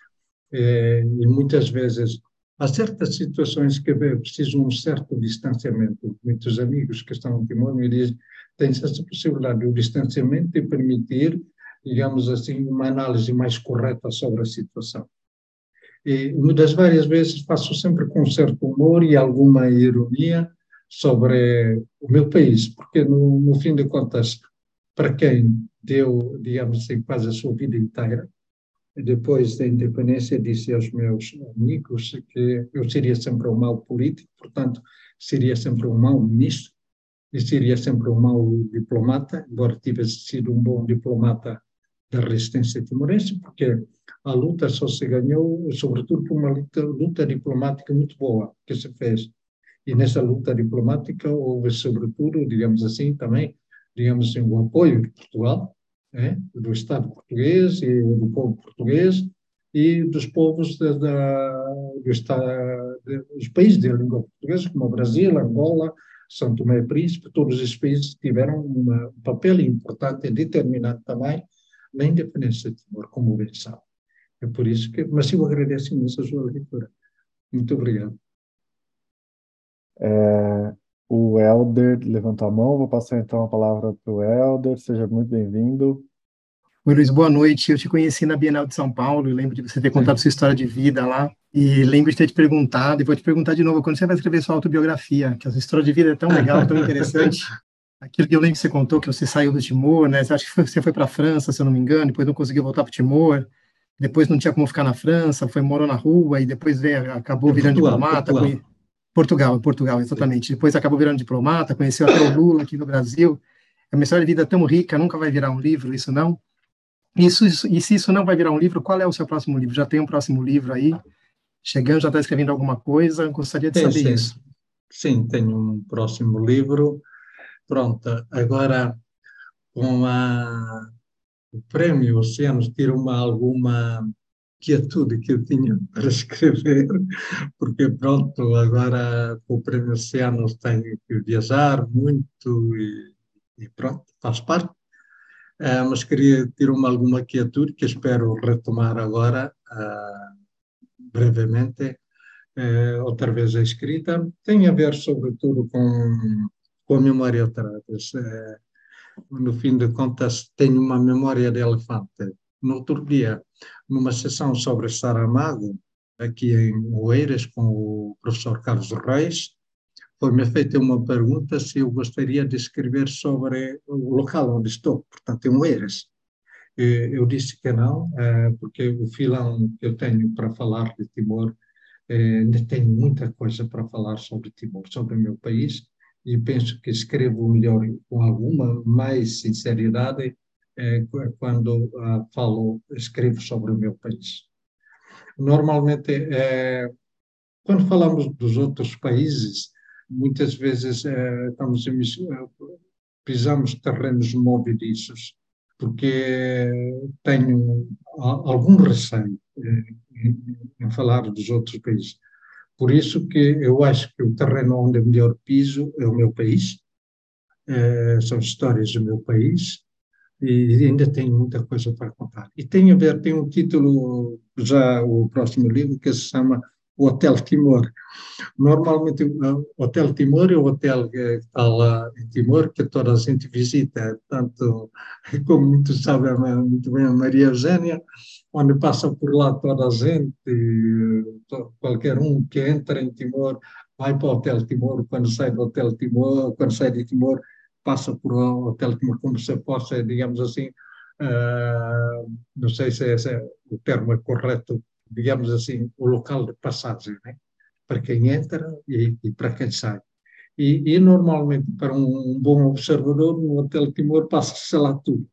eh, e muitas vezes há certas situações que precisam um certo distanciamento. Muitos amigos que estão em Timor me dizem tem essa possibilidade do distanciamento e permitir, digamos assim, uma análise mais correta sobre a situação. E uma das várias vezes faço sempre com certo humor e alguma ironia sobre o meu país, porque no, no fim de contas, para quem deu, digamos assim, quase a sua vida inteira, depois da independência, disse aos meus amigos que eu seria sempre um mau político, portanto, seria sempre um mau ministro e seria sempre um mau diplomata, embora tivesse sido um bom diplomata da resistência timorense, porque a luta só se ganhou, sobretudo, por uma luta, diplomática muito boa que se fez. E nessa luta diplomática houve, sobretudo, digamos assim, também, digamos assim, o apoio de Portugal, é, do Estado português e do povo português e dos povos da, da, do Estado, dos países de língua portuguesa, como o Brasil, Angola, São Tomé e Príncipe, todos esses países tiveram um papel importante e determinante também na independência de Timor, como bem sabe. É por isso que, mas eu agradeço imenso a sua leitura. Muito obrigado. É, o Helder levantou a mão, vou passar então a palavra para o Helder, seja muito bem-vindo. Oi, Luiz, boa noite. Eu te conheci na Bienal de São Paulo, eu lembro de você ter contado Sim. sua história de vida lá, e lembro de ter te perguntado, e vou te perguntar de novo, quando você vai escrever sua autobiografia, que a sua história de vida é tão legal, tão interessante, [laughs] aquilo que eu lembro que você contou, que você saiu do Timor, né? Acho que você foi para a França, se eu não me engano, depois não conseguiu voltar para o Timor. depois não tinha como ficar na França, foi morou na rua e depois veio, acabou virando Portugal, diplomata. Portugal. Portugal, Portugal, exatamente. Sim. Depois acabou virando diplomata, conheceu até o Lula aqui no Brasil. É uma história de vida tão rica, nunca vai virar um livro, isso não. Isso, isso, e se isso não vai virar um livro, qual é o seu próximo livro? Já tem um próximo livro aí? Chegando, já está escrevendo alguma coisa? Gostaria de saber sim. isso. Sim, tenho um próximo livro. Pronto, agora com a, o prémio Oceanos tira-me alguma quietude que eu tinha para [laughs] escrever, porque pronto, agora com o prémio Oceanos tenho que viajar muito e, e pronto, faz parte. Uh, mas queria ter uma, alguma quietude que espero retomar agora, uh, brevemente, uh, outra vez a escrita. Tem a ver, sobretudo, com, com a memória atrás. no fim de contas, tenho uma memória de elefante. No outro dia, numa sessão sobre Saramago, aqui em Oeiras, com o professor Carlos Reis, foi-me feita uma pergunta se eu gostaria de escrever sobre o local onde estou, portanto, em Oeiras. Eu disse que não, eh, porque o filão que eu tenho para falar de Timor, eh, ainda tenho muita coisa para falar sobre Timor, sobre o meu país, e penso que escrevo melhor com alguma mais sinceridade quando ah, falo, escrevo sobre o meu país. Normalmente, quando falamos dos outros países, muitas vezes eh, estamos pisamos terrenos movediços, porque tenho algum receio em, falar dos outros países. Por isso que eu acho que o terreno onde é melhor piso é o meu país, são histórias do meu país, e ainda tenho muita coisa para contar. E tem a ver, tem um título, já o próximo livro, que se chama o Hotel Timor. Normalmente, o Hotel Timor é o hotel que está lá em Timor, que toda a gente visita, tanto como muitos sabem muito bem a Maria Eugênia, onde passa por lá toda a gente, qualquer um que entra em Timor vai para o Hotel Timor, quando sai do Hotel Timor, quando sai de Timor, passa por o Hotel Timor, como se possa, digamos assim, uh, não sei se esse é o termo é correto, digamos assim, o local de passagem, né? para quem entra e, e para quem sai. E, e, normalmente, para um, um, bom observador, no Hotel Timor passa-se lá tudo.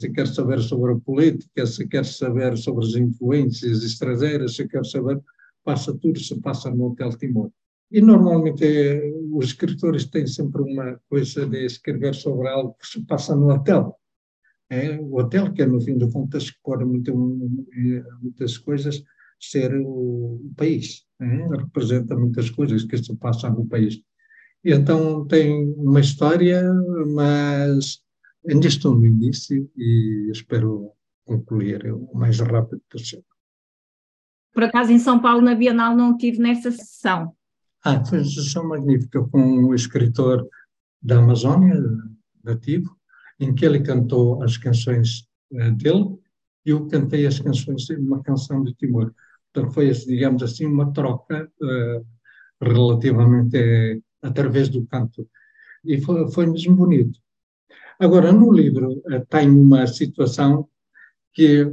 Se quer saber sobre a política, se quer saber sobre as influências estrangeiras, se quer saber, passa tudo, se passa no Hotel Timor. E normalmente os escritores têm sempre uma coisa de escrever sobre algo que se passa no hotel. É, o hotel, que é, no fim de contas, pode muito, muitas coisas ser o, país, é? representa muitas coisas que se passam no país. E então tem uma história, mas ainda estou no início e espero concluir o mais rápido possível. Por acaso, em São Paulo, na Bienal, não tive nessa sessão. Ah, foi uma sessão magnífica com o escritor da Amazônia, nativo, em que ele cantou as canções uh, dele e eu cantei as canções, uma canção de Timor. Portanto, foi, digamos assim, uma troca uh, relativamente uh, através do canto. E foi, foi mesmo bonito. Agora, no livro uh, tem uma situação que,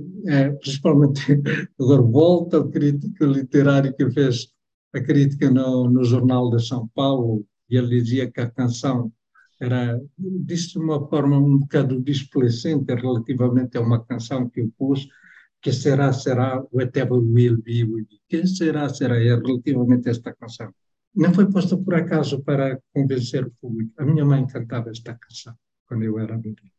principalmente, [laughs] agora volta ao crítico literário que fez a crítica no, no Jornal de São Paulo, e ele dizia que a canção era, disse de uma forma um bocado displicente relativamente a uma canção que eu pus, que será, será, whatever will be, will be. Que será, será, é relativamente a esta canção. Não foi posta por acaso para convencer o público. A minha mãe cantava esta canção quando eu era bebê.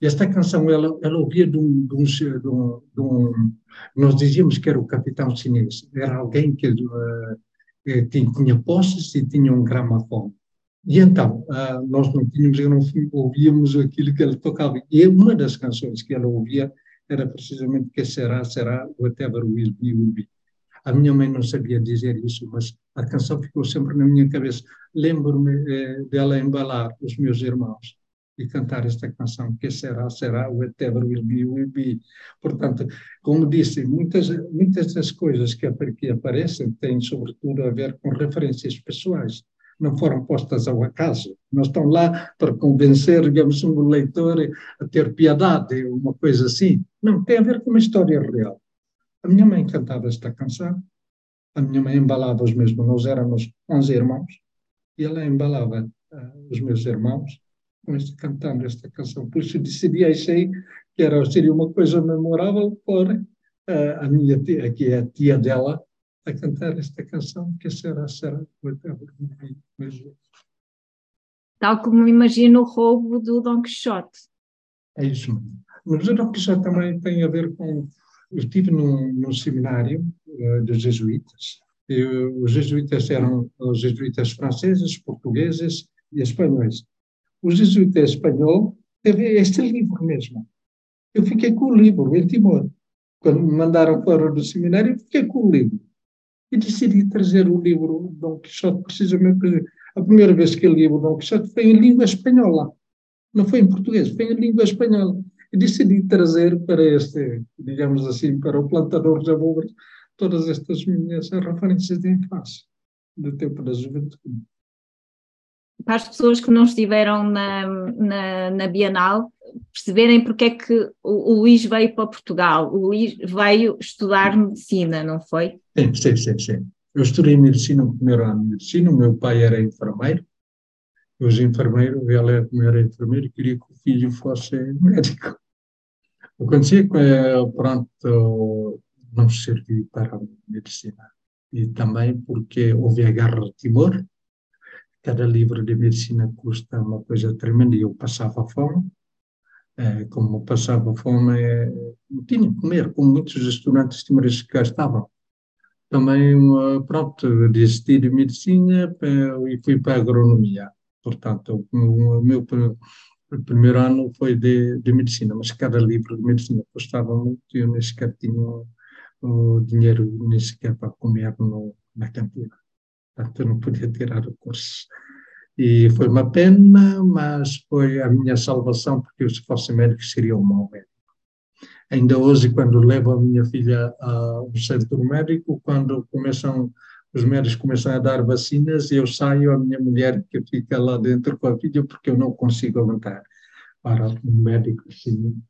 E esta canção, ela, ela ouvia de um, de, um, de, um, de um, Nós dizíamos que era o capitão chinês. Era alguém que uh, tinha, tinha posses e tinha um gramafone. E então, uh, nós não tínhamos, não ouvíamos aquilo que ele tocava. E uma das canções que ela ouvia era precisamente que será, será, whatever will be, will be. A minha mãe não sabia dizer isso, mas a canção ficou sempre na minha cabeça. Lembro-me eh, dela embalar os meus irmãos e cantar esta canção, que será, será, whatever will be, will. Portanto, como disse, muitas, muitas das coisas que, que aparecem têm sobretudo a ver com referências pessoais não foram postas ao acaso, não estão lá para convencer, digamos, um leitor a ter piedade, uma coisa assim. Não, tem a ver com uma história real. A minha mãe cantava esta canção, a minha mãe embalava os meus, nós éramos 11 irmãos, e ela embalava uh, os meus irmãos cantando esta canção. Por isso decidi, achei que era, seria uma coisa memorável por uh, a minha tia, que é a tia dela, a cantar esta canção, que será, será, Tal como imagino o roubo do Dom Quixote. É isso mesmo. Mas o Dom Quixote também tem a ver com. Eu estive num, num seminário uh, dos jesuítas. E, os jesuítas eram os jesuítas franceses, portugueses e espanhóis. O jesuíta espanhol teve este livro mesmo. Eu fiquei com o livro em Timor. Quando me mandaram fora do seminário, fiquei com o livro e decidi trazer o livro Dom Quixote, precisamente a primeira vez que eu li o Dom Quixote foi em língua espanhola, não foi em português, foi em língua espanhola. E decidi trazer para este, digamos assim, para o plantador de abóboras, todas estas minhas referências de infância, do tempo da juventude. Para as pessoas que não estiveram na, na, na Bienal, perceberem porque é que o, o Luís veio para Portugal. O Luís veio estudar medicina, não foi? Sim, sim, sim. sim. Eu estudei medicina no primeiro ano de medicina, o meu pai era enfermeiro, hoje enfermeiro, ela era, era enfermeiro e queria que o filho fosse médico. Acontecia que, eh, pronto, não servi para a medicina. E também porque houve a guerra de Timor, cada livro de medicina custa uma coisa tremenda e eu passava fome é, como passava fome, é, tinha que comer, como muitos estudantes timorenses estavam. Também, pronto, desisti de medicina e fui para a agronomia. Portanto, o meu primeiro ano foi de, de medicina, mas cada livro de medicina custava muito e eu nem sequer tinha o dinheiro nem sequer para comer no, na cantina. Portanto, eu não podia tirar o curso. E foi uma pena, mas foi a minha salvação, porque se fosse médico, seria um mau médico. Ainda hoje, quando levo a minha filha ao centro médico, quando começam os médicos começam a dar vacinas, eu saio, a minha mulher que fica lá dentro com a filha, porque eu não consigo aguentar. Para um médico, assim,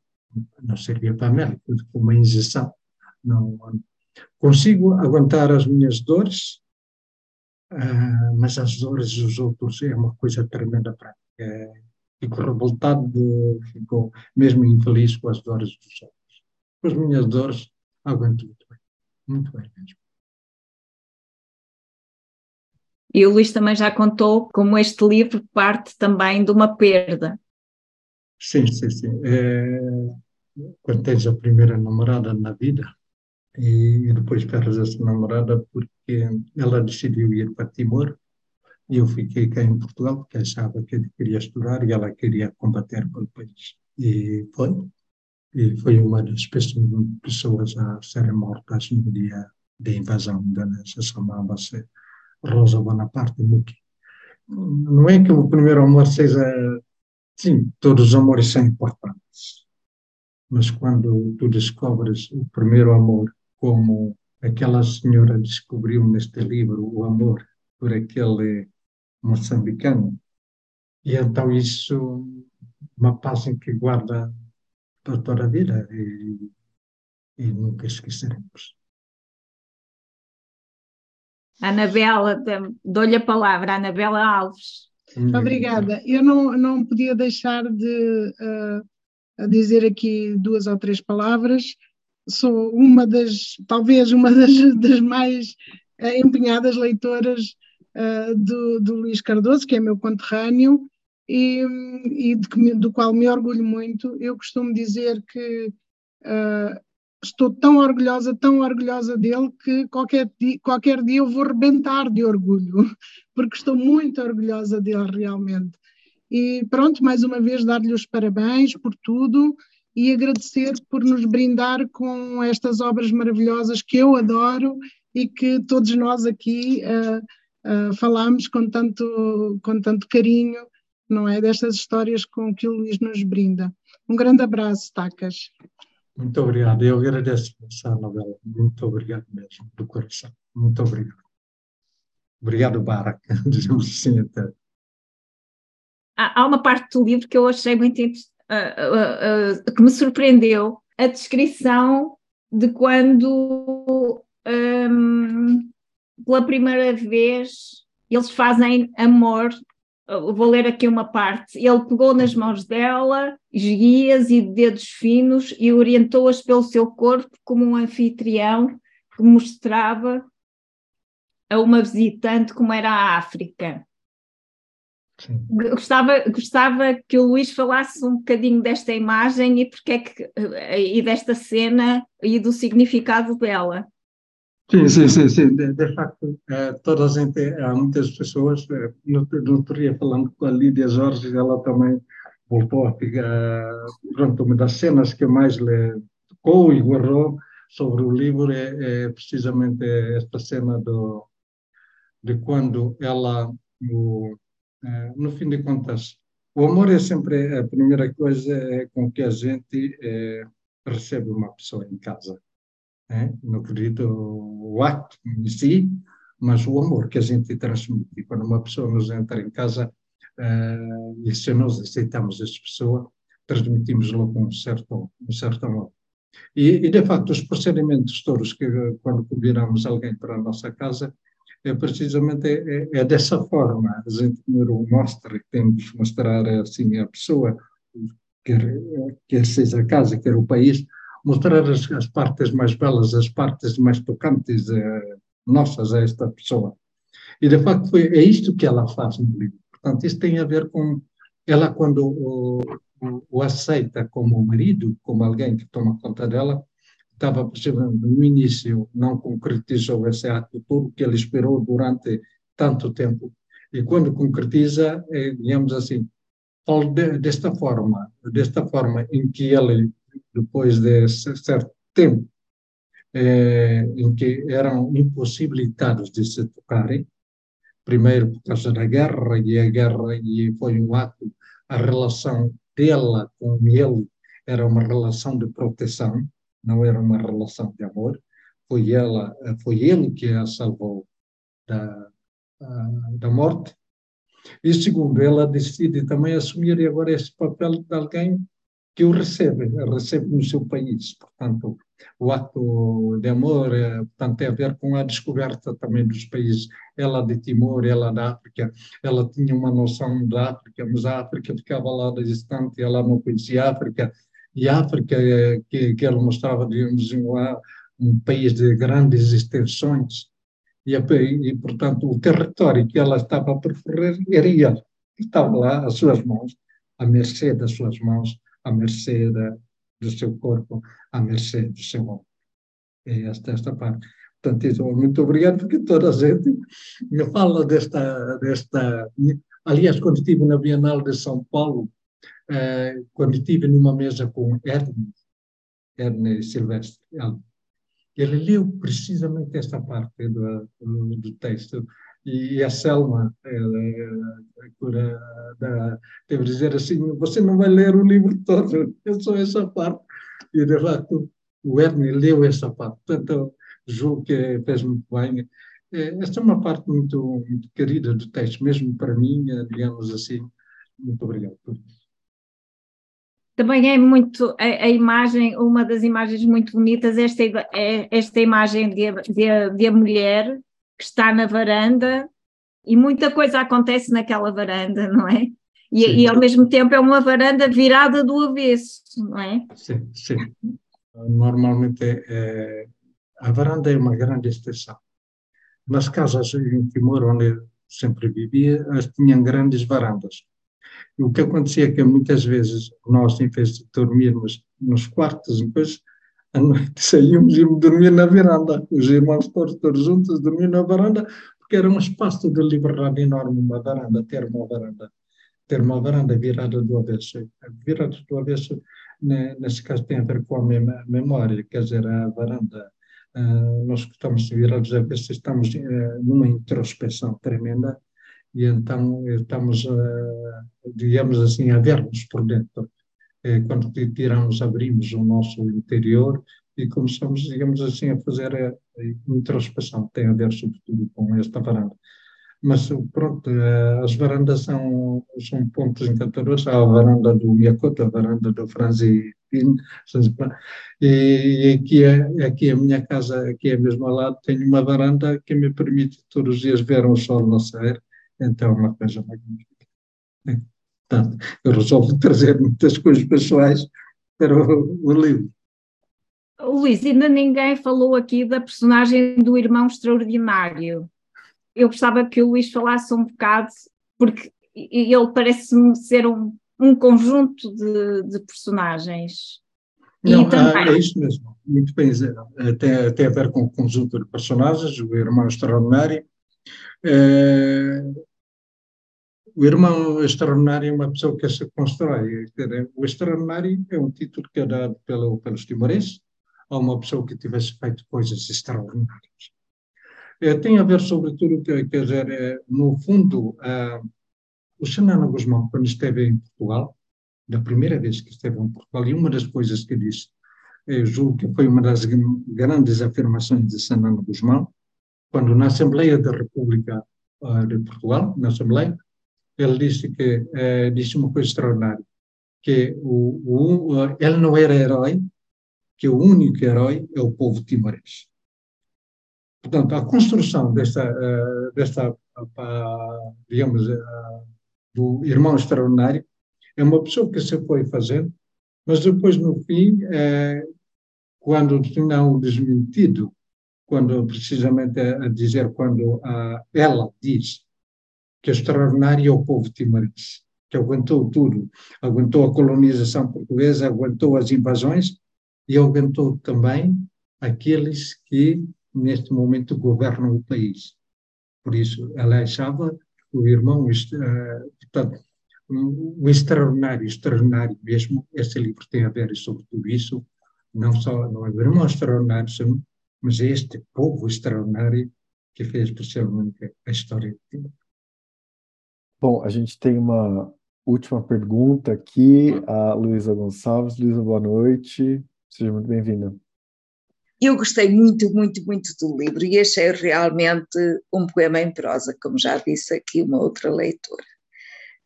não servia para médico, uma injeção. Não, consigo aguentar as minhas dores, Uh, mas as dores dos outros é uma coisa tremenda para mim. É, fico revoltado, fico mesmo infeliz com as dores dos outros. Com as minhas dores, aguento muito bem, muito bem mesmo. E o Luís também já contou como este livro parte também de uma perda. Sim, sim, sim. É, quando tens a primeira namorada na vida, e, depois perdes essa namorada porque ela decidiu ir para Timor e eu fiquei cá em Portugal porque achava que ele queria estudar e ela queria combater pelo país. E foi. E foi uma das pessoas a serem mortas no dia da invasão indonésia, chamava-se Rosa Bonaparte Muki. Não é que o primeiro amor seja. Sim, todos os amores são importantes. Mas quando tu descobres o primeiro amor como aquela senhora descobriu neste livro o amor por aquele moçambicano. E então isso uma passagem que guarda para toda a vida e, e nunca esqueceremos. Anabela, dou-lhe a palavra, Anabela Alves. Obrigada. Eu não, não podia deixar de uh, dizer aqui duas ou três palavras sou uma das, talvez uma das, das mais uh, empenhadas leitoras uh, do, do Luís Cardoso, que é meu conterrâneo, e, e de, do qual me orgulho muito. Eu costumo dizer que uh, estou tão orgulhosa, tão orgulhosa dele, que qualquer qualquer dia eu vou rebentar de orgulho, [laughs] porque estou muito orgulhosa dele realmente. E pronto, mais uma vez dar-lhe os parabéns por tudo e agradecer por nos brindar com estas obras maravilhosas que eu adoro e que todos nós aqui uh, uh, falamos com tanto, com tanto carinho, não é? Destas histórias com que o Luís nos brinda. Um grande abraço, Tacas. Muito obrigado. Eu agradeço essa novela. Muito obrigado mesmo, do coração. Muito obrigado. Obrigado, Barak, [laughs] dizemos assim até. Há uma parte do livro que eu achei muito uh, uh, uh, que me surpreendeu, a descrição de quando um, pela primeira vez eles fazem amor. vou ler aqui uma parte. Ele pegou nas mãos dela, guias e dedos finos, e orientou-as pelo seu corpo como um anfitrião que mostrava a uma visitante como era a África. Gostava, gostava que o Luís falasse um bocadinho desta imagem e porque é que e desta cena e do significado dela. Sim, sim, sim, sim. De, de facto, é, toda a gente, há muitas pessoas, no, no outro dia falando com a Lídia Jorge, ela também voltou a pegar, pronto, uma das cenas que mais lhe tocou e guardou sobre o livro é, é precisamente esta cena do, de quando ela, o, no fim de contas, o amor é sempre a primeira coisa é com que a gente é, recebe uma pessoa em casa. É? Não acredito o ato em si, mas o amor que a gente transmite. Quando uma pessoa nos entra em casa, e se nós aceitamos essa pessoa, transmitimos logo um certo, um certo amor. E, e, de facto, os procedimentos todos que, quando convidamos alguém para a nossa casa, é precisamente é, é, dessa forma. A gente primeiro mostra, temos que mostrar assim a pessoa, quer, quer seja a casa, quer o país, mostrar as, as partes mais belas, as partes mais tocantes eh, nossas a esta pessoa. E, de facto, foi, é isto que ela faz no livro. Portanto, isso tem a ver com ela, quando o, o, o aceita como marido, como alguém que toma conta dela, estava percebendo no início, não concretizou esse ato todo que ele esperou durante tanto tempo. E quando concretiza, é, digamos assim, desta forma, desta forma em que ele, depois de certo tempo, é, em que eram impossibilitados de se tocarem, primeiro por causa da guerra, e a guerra e foi um ato, a relação dela com ele era uma relação de proteção, não era uma relação de amor. Foi ela, foi ele que a salvou da, da morte. E segundo, ela decide também assumir agora esse papel de alguém que o recebe, recebe no seu país. Portanto, o ato de amor é, portanto, tem a ver com a descoberta também dos países. Ela de Timor, ela da África, ela tinha uma noção da África, mas a África ficava lá distante, ela não conhecia a África, e África, que, que ela mostrava, digamos, um, um país de grandes extensões, e, e, portanto, o território que ela estava a percorrer era ele, estava lá, às suas mãos, à mercê das suas mãos, à mercê da, do seu corpo, à mercê do seu homem. É esta, esta parte. Portanto, muito obrigado, porque toda a gente me fala desta, desta. Aliás, quando estive na Bienal de São Paulo, eh, quando estive numa mesa com Erne, Erne Silvestre, ele leu precisamente esta parte do, do texto e a Selma, a cura da, devo dizer assim, você não vai ler o livro todo, é só essa parte. E, de facto, o Ernie leu essa parte, portanto, julgo que fez muito bem. Eh, esta é uma parte muito, muito querida do texto, mesmo para mim, eh, digamos assim. Muito obrigado por isso também é muito a, a, imagem, uma das imagens muito bonitas, esta, é, esta imagem de, de, de, a mulher que está na varanda e muita coisa acontece naquela varanda, não é? E, e ao mesmo tempo é uma varanda virada do avesso, não é? Sim, sim. Normalmente é, a varanda é uma grande extensão. Nas casas em Timor, onde sempre vivia, tinham grandes varandas o que acontecia é que muitas vezes nós, em vez de dormirmos nos quartos, depois à noite [laughs] saímos e dormir na varanda. Os irmãos todos, todos juntos dormiam na varanda, porque era um espaço de liberdade enorme, uma varanda, ter uma varanda, ter uma varanda virada do avesso. Virada do avesso, nesse caso, tem a ver com a memória, quer dizer, a varanda. Uh, nós que estamos virados do avesso, estamos uh, numa introspeção tremenda e então estamos, digamos assim, a ver-nos por dentro. É, quando tiramos, abrimos o nosso interior e começamos, digamos assim, a fazer a, introspeção, tem a ver sobretudo com esta varanda. mas pronto, as varandas são, são pontos encantadores. Há a varanda do Miyakoto, a varanda do Franzi Pin, e aqui é, aqui é a minha casa, aqui é mesmo ao lado, tenho uma varanda que me permite todos os dias ver o sol nascer, então é uma coisa magnífica. Portanto, eu resolvo trazer muitas coisas pessoais para o, o livro. Luís, ainda ninguém falou aqui da personagem do irmão extraordinário eu gostava que o Luís falasse um bocado, porque ele parece-me ser um, um conjunto de, de personagens. Não, também... é isso mesmo, muito bem, tem, tem a ver com o conjunto de personagens, o irmão extraordinário. É, o irmão extraordinário é uma pessoa que se constrói. O extraordinário é um título que é dado pelo, pelos timorenses a uma pessoa que tivesse feito coisas extraordinárias. É, tem a ver, sobretudo, quer dizer, é, no fundo, o Xanana Guzmão, quando esteve em Portugal, da primeira vez que esteve em Portugal, e uma das coisas que disse, julgo que foi uma das grandes afirmações de Xanana Guzmão, quando na Assembleia da República de Portugal, na Assembleia, ele disse que eh, disse uma coisa extraordinária, que o, o, ele não era herói, que o único herói é o povo timorense. Portanto, a construção desta, eh, desta digamos, eh, do irmão extraordinário é uma pessoa que se foi fazendo, mas depois, no fim, quando não desmentido, quando precisamente a dizer, quando a, ela diz que é extraordinário é o povo timorense, que aguentou tudo, aguentou a colonização portuguesa, aguentou as invasões e aguentou também aqueles que neste momento governam o país. Por isso, ela achava o irmão, uh, portanto, o extraordinário, extraordinário mesmo, esse livro tem a ver sobre tudo isso, não só não é o irmão extraordinário, mas é este povo extraordinário que fez especialmente a história de Timor. Bom, a gente tem uma última pergunta aqui, a Luísa Gonçalves. Luísa, boa noite. Seja muito bem-vinda. Eu gostei muito, muito, muito do livro e achei realmente um poema em prosa, como já disse aqui uma outra leitora.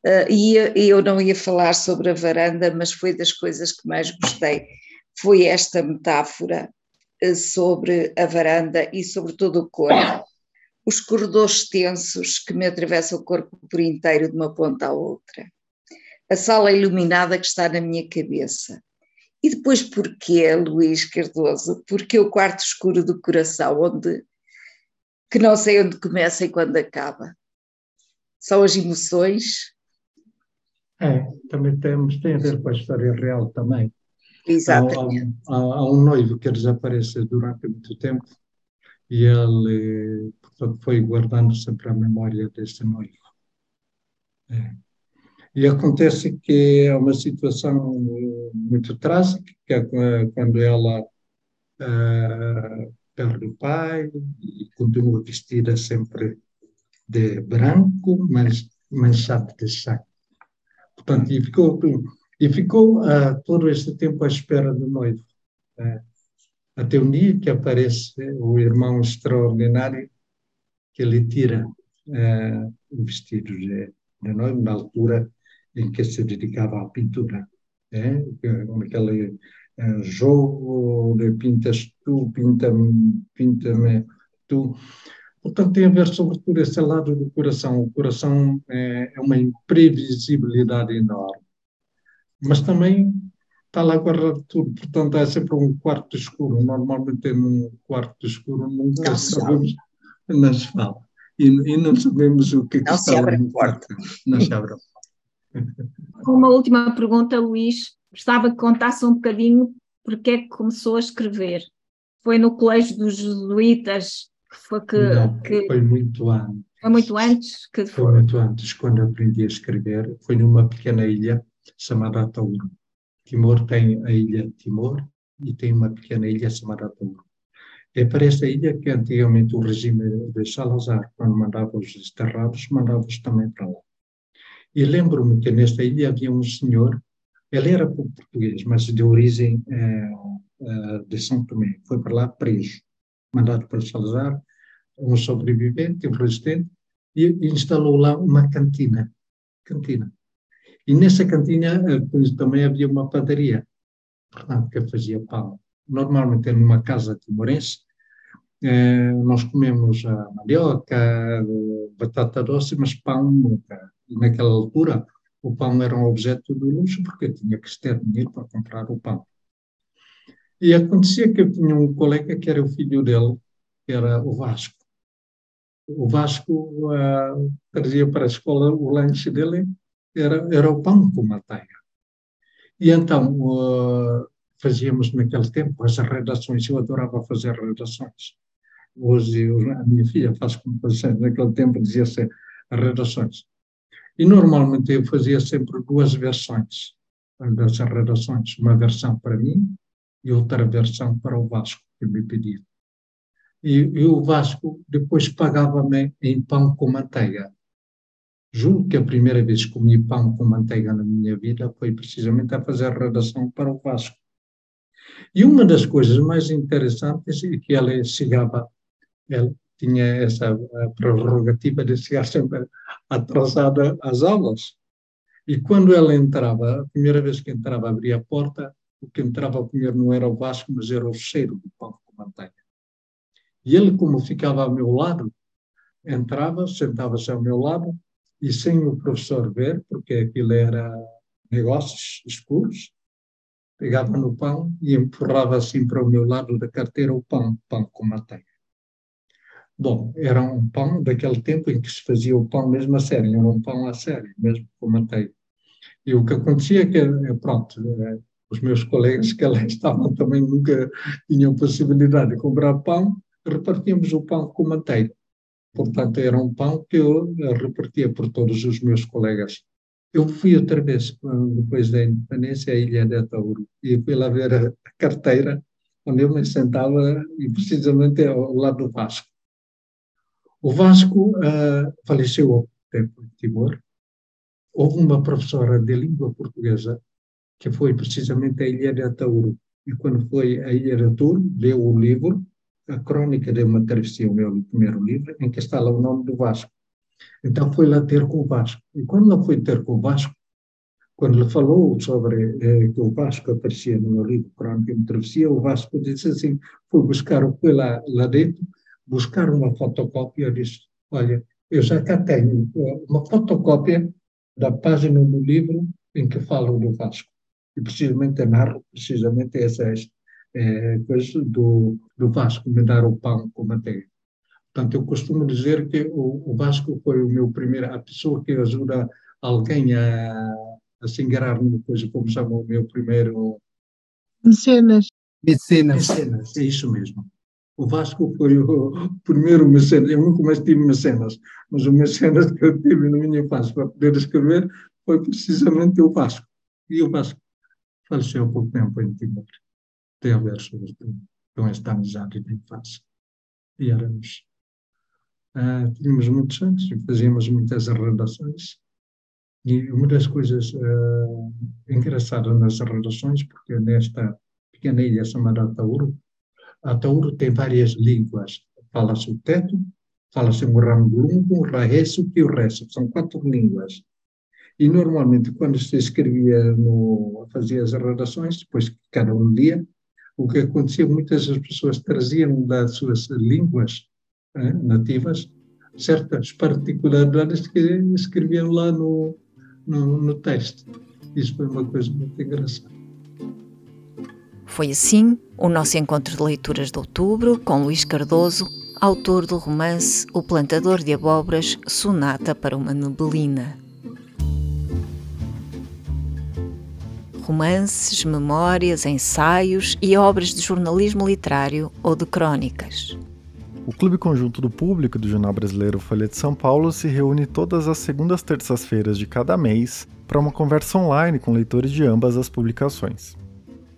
Uh, e, eu não ia falar sobre a varanda, mas foi das coisas que mais gostei. Foi esta metáfora sobre a varanda e sobre todo o corpo. Os corredores tensos que me atravessam o corpo por inteiro de uma ponta à outra. A sala iluminada que está na minha cabeça e depois porquê, Luís Cardoso? Porque o quarto escuro do coração, onde que não sei onde começa e quando acaba. São as emoções. É, também temos, tem a ver com a história real também. Exatamente. Há, há, há um noivo que desaparece durante muito tempo e ele, portanto, foi guardando sempre a memória desse noivo. É. E acontece que é uma situação muito trágica, que é quando ela uh, perde o pai e continua vestida sempre de branco, mas manchada de sangue. Portanto, e ficou, e ficou uh, todo este tempo à espera do noivo. Uh, até um dia que aparece o irmão extraordinário que lhe tira uh, o vestido de, de noivo, na altura em que se dedicava à pintura. É? Aquele jogo de pintas tu, pinta-me pinta tu. Portanto, tem a ver sobretudo esse lado do coração. O coração é, é uma imprevisibilidade enorme. Mas também está lá guardado tudo, portanto é sempre um quarto escuro. Normalmente num quarto escuro nunca não sabemos, não se fala. E, e, não sabemos o que, é que não está se abre a porta. Não se abre. Uma última pergunta, Luís. Gostava que contasse um bocadinho porque é que começou a escrever. Foi no Colégio dos Jesuítas que foi que. Não, que... foi muito antes. Foi muito antes que foi. Foi muito antes, quando aprendi a escrever. Foi numa pequena ilha chamada Atauro. Timor tem a ilha Timor e tem uma pequena ilha chamada Atauro. É para esta ilha que antigamente o regime de Salazar, quando mandava os desterrados, mandava-os também para lá. E lembro-me que nesta ilha havia um senhor, ele era português, mas de origem eh, de São Tomé. Foi para lá preso, mandado para Salazar, um sobrevivente, um resistente, e instalou lá uma cantina. cantina. E nessa cantina eh, também havia uma padaria, portanto, que fazia pão. Normalmente numa casa timorense, eh, nós comemos a mandioca, batata doce, mas pão nunca. E naquela altura, o pão era um objeto de luxo porque tinha que ter dinheiro para comprar o pão. E acontecia que eu tinha um colega que era o filho dele, que era o Vasco. O Vasco uh, trazia para a escola o lanche dele, era, era o pão com manteiga. E então uh, fazíamos naquele tempo as redações, eu adorava fazer redações. Hoje a minha filha faz fazia, naquele tempo dizia-se redações. E normalmente eu fazia sempre duas versões das redações, uma versão para mim e outra versão para o Vasco, que me pediu. E, e o Vasco depois pagava-me em pão com manteiga. Juro que a primeira vez que comi pão com manteiga na minha vida foi precisamente a fazer a redação para o Vasco. E uma das coisas mais interessantes é que ela chegava, ela tinha essa prerrogativa de chegar sempre atrasada às aulas. E quando ela entrava, a primeira vez que entrava, abria a porta, o que entrava primeiro não era o Vasco, mas era o cheiro do pão com manteiga. E ele, como ficava ao meu lado, entrava, sentava-se ao meu lado, e sem o professor ver, porque aquilo era negócios escuros, pegava no pão e empurrava assim para o meu lado da carteira o pão, pão com manteiga. Bom, era um pão daquele tempo em que se fazia o pão mesmo a sério, era um pão a sério, mesmo com manteiga. E o que acontecia é que, eh, pronto, eh, os meus colegas [laughs] que lá estavam também nunca tinham possibilidade de comprar pão, repartíamos o pão com manteiga. Portanto, era um pão que eu eh, repartia por todos os meus colegas. Eu fui outra vez, depois da independência, à Ilha de Ataúro, e fui lá ver a carteira, onde eu me sentava, e precisamente ao lado do Vasco. O Vasco uh, faleceu pouco tempo em Timor. Houve uma professora de língua portuguesa que foi precisamente à Ilha de Ataúro. E quando foi à Ilha de Ataúro, leu o livro, A Crônica de uma Travessia, o meu primeiro livro, em que está lá o nome do Vasco. Então foi lá ter com o Vasco. E quando ela foi ter com o Vasco, quando lhe falou sobre eh, que o Vasco aparecia no meu livro Crônica de Travessia, o Vasco disse assim, foi buscar, foi lá, lá dentro, buscar uma fotocópia, eu disse, olha, eu já cá tenho eh, uma fotocópia da página do livro em que falo do Vasco. E precisamente narro precisamente essas é, coisas do, do Vasco, me dar o pão com manteiga. Portanto, eu costumo dizer que o, o Vasco foi o meu primeiro, a pessoa que ajuda alguém a, a se engarar numa coisa, como chama o meu primeiro... Mecenas. Mecenas. Mecenas, é isso mesmo. O Vasco foi o [laughs] primeiro mecenas, eu nunca mais tive mecenas, mas o mecenas que eu tive na minha infância para poder escrever foi precisamente o Vasco. E o Vasco faleceu há pouco tempo em Timor. Tem a ver sobre, com esta amizade de infância. E éramos, uh, tínhamos muitos anos fazíamos muitas redações. E uma das coisas uh, engraçadas nas redações, porque nesta pequena ilha chamada Tauro, a Tauro tem várias línguas. Fala-se o teto, fala-se o rangulungo, o raheso e o resto. São quatro línguas. E normalmente, quando se escrevia, no, fazia as redações, depois cada um dia, o que acontecia, muitas das pessoas traziam das suas línguas eh, nativas certas particularidades que escreviam lá no, no, no texto. Isso foi uma coisa muito engraçada. Foi assim o nosso encontro de leituras de outubro com Luís Cardoso, autor do romance O Plantador de Abóboras, Sonata para uma Nebelina. Romances, memórias, ensaios e obras de jornalismo literário ou de crônicas. O Clube Conjunto do Público do Jornal Brasileiro Folha de São Paulo se reúne todas as segundas terças-feiras de cada mês para uma conversa online com leitores de ambas as publicações.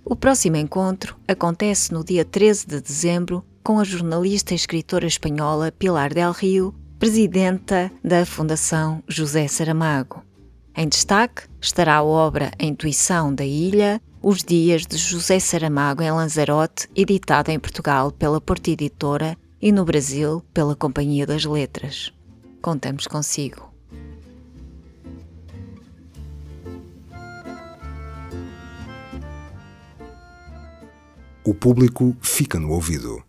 O próximo encontro acontece no dia 13 de dezembro com a jornalista e escritora espanhola Pilar Del Rio, presidenta da Fundação José Saramago. Em destaque estará a obra A Intuição da Ilha, Os Dias de José Saramago em Lanzarote, editada em Portugal pela Porta Editora e no Brasil pela Companhia das Letras. contamos consigo. O público fica no ouvido.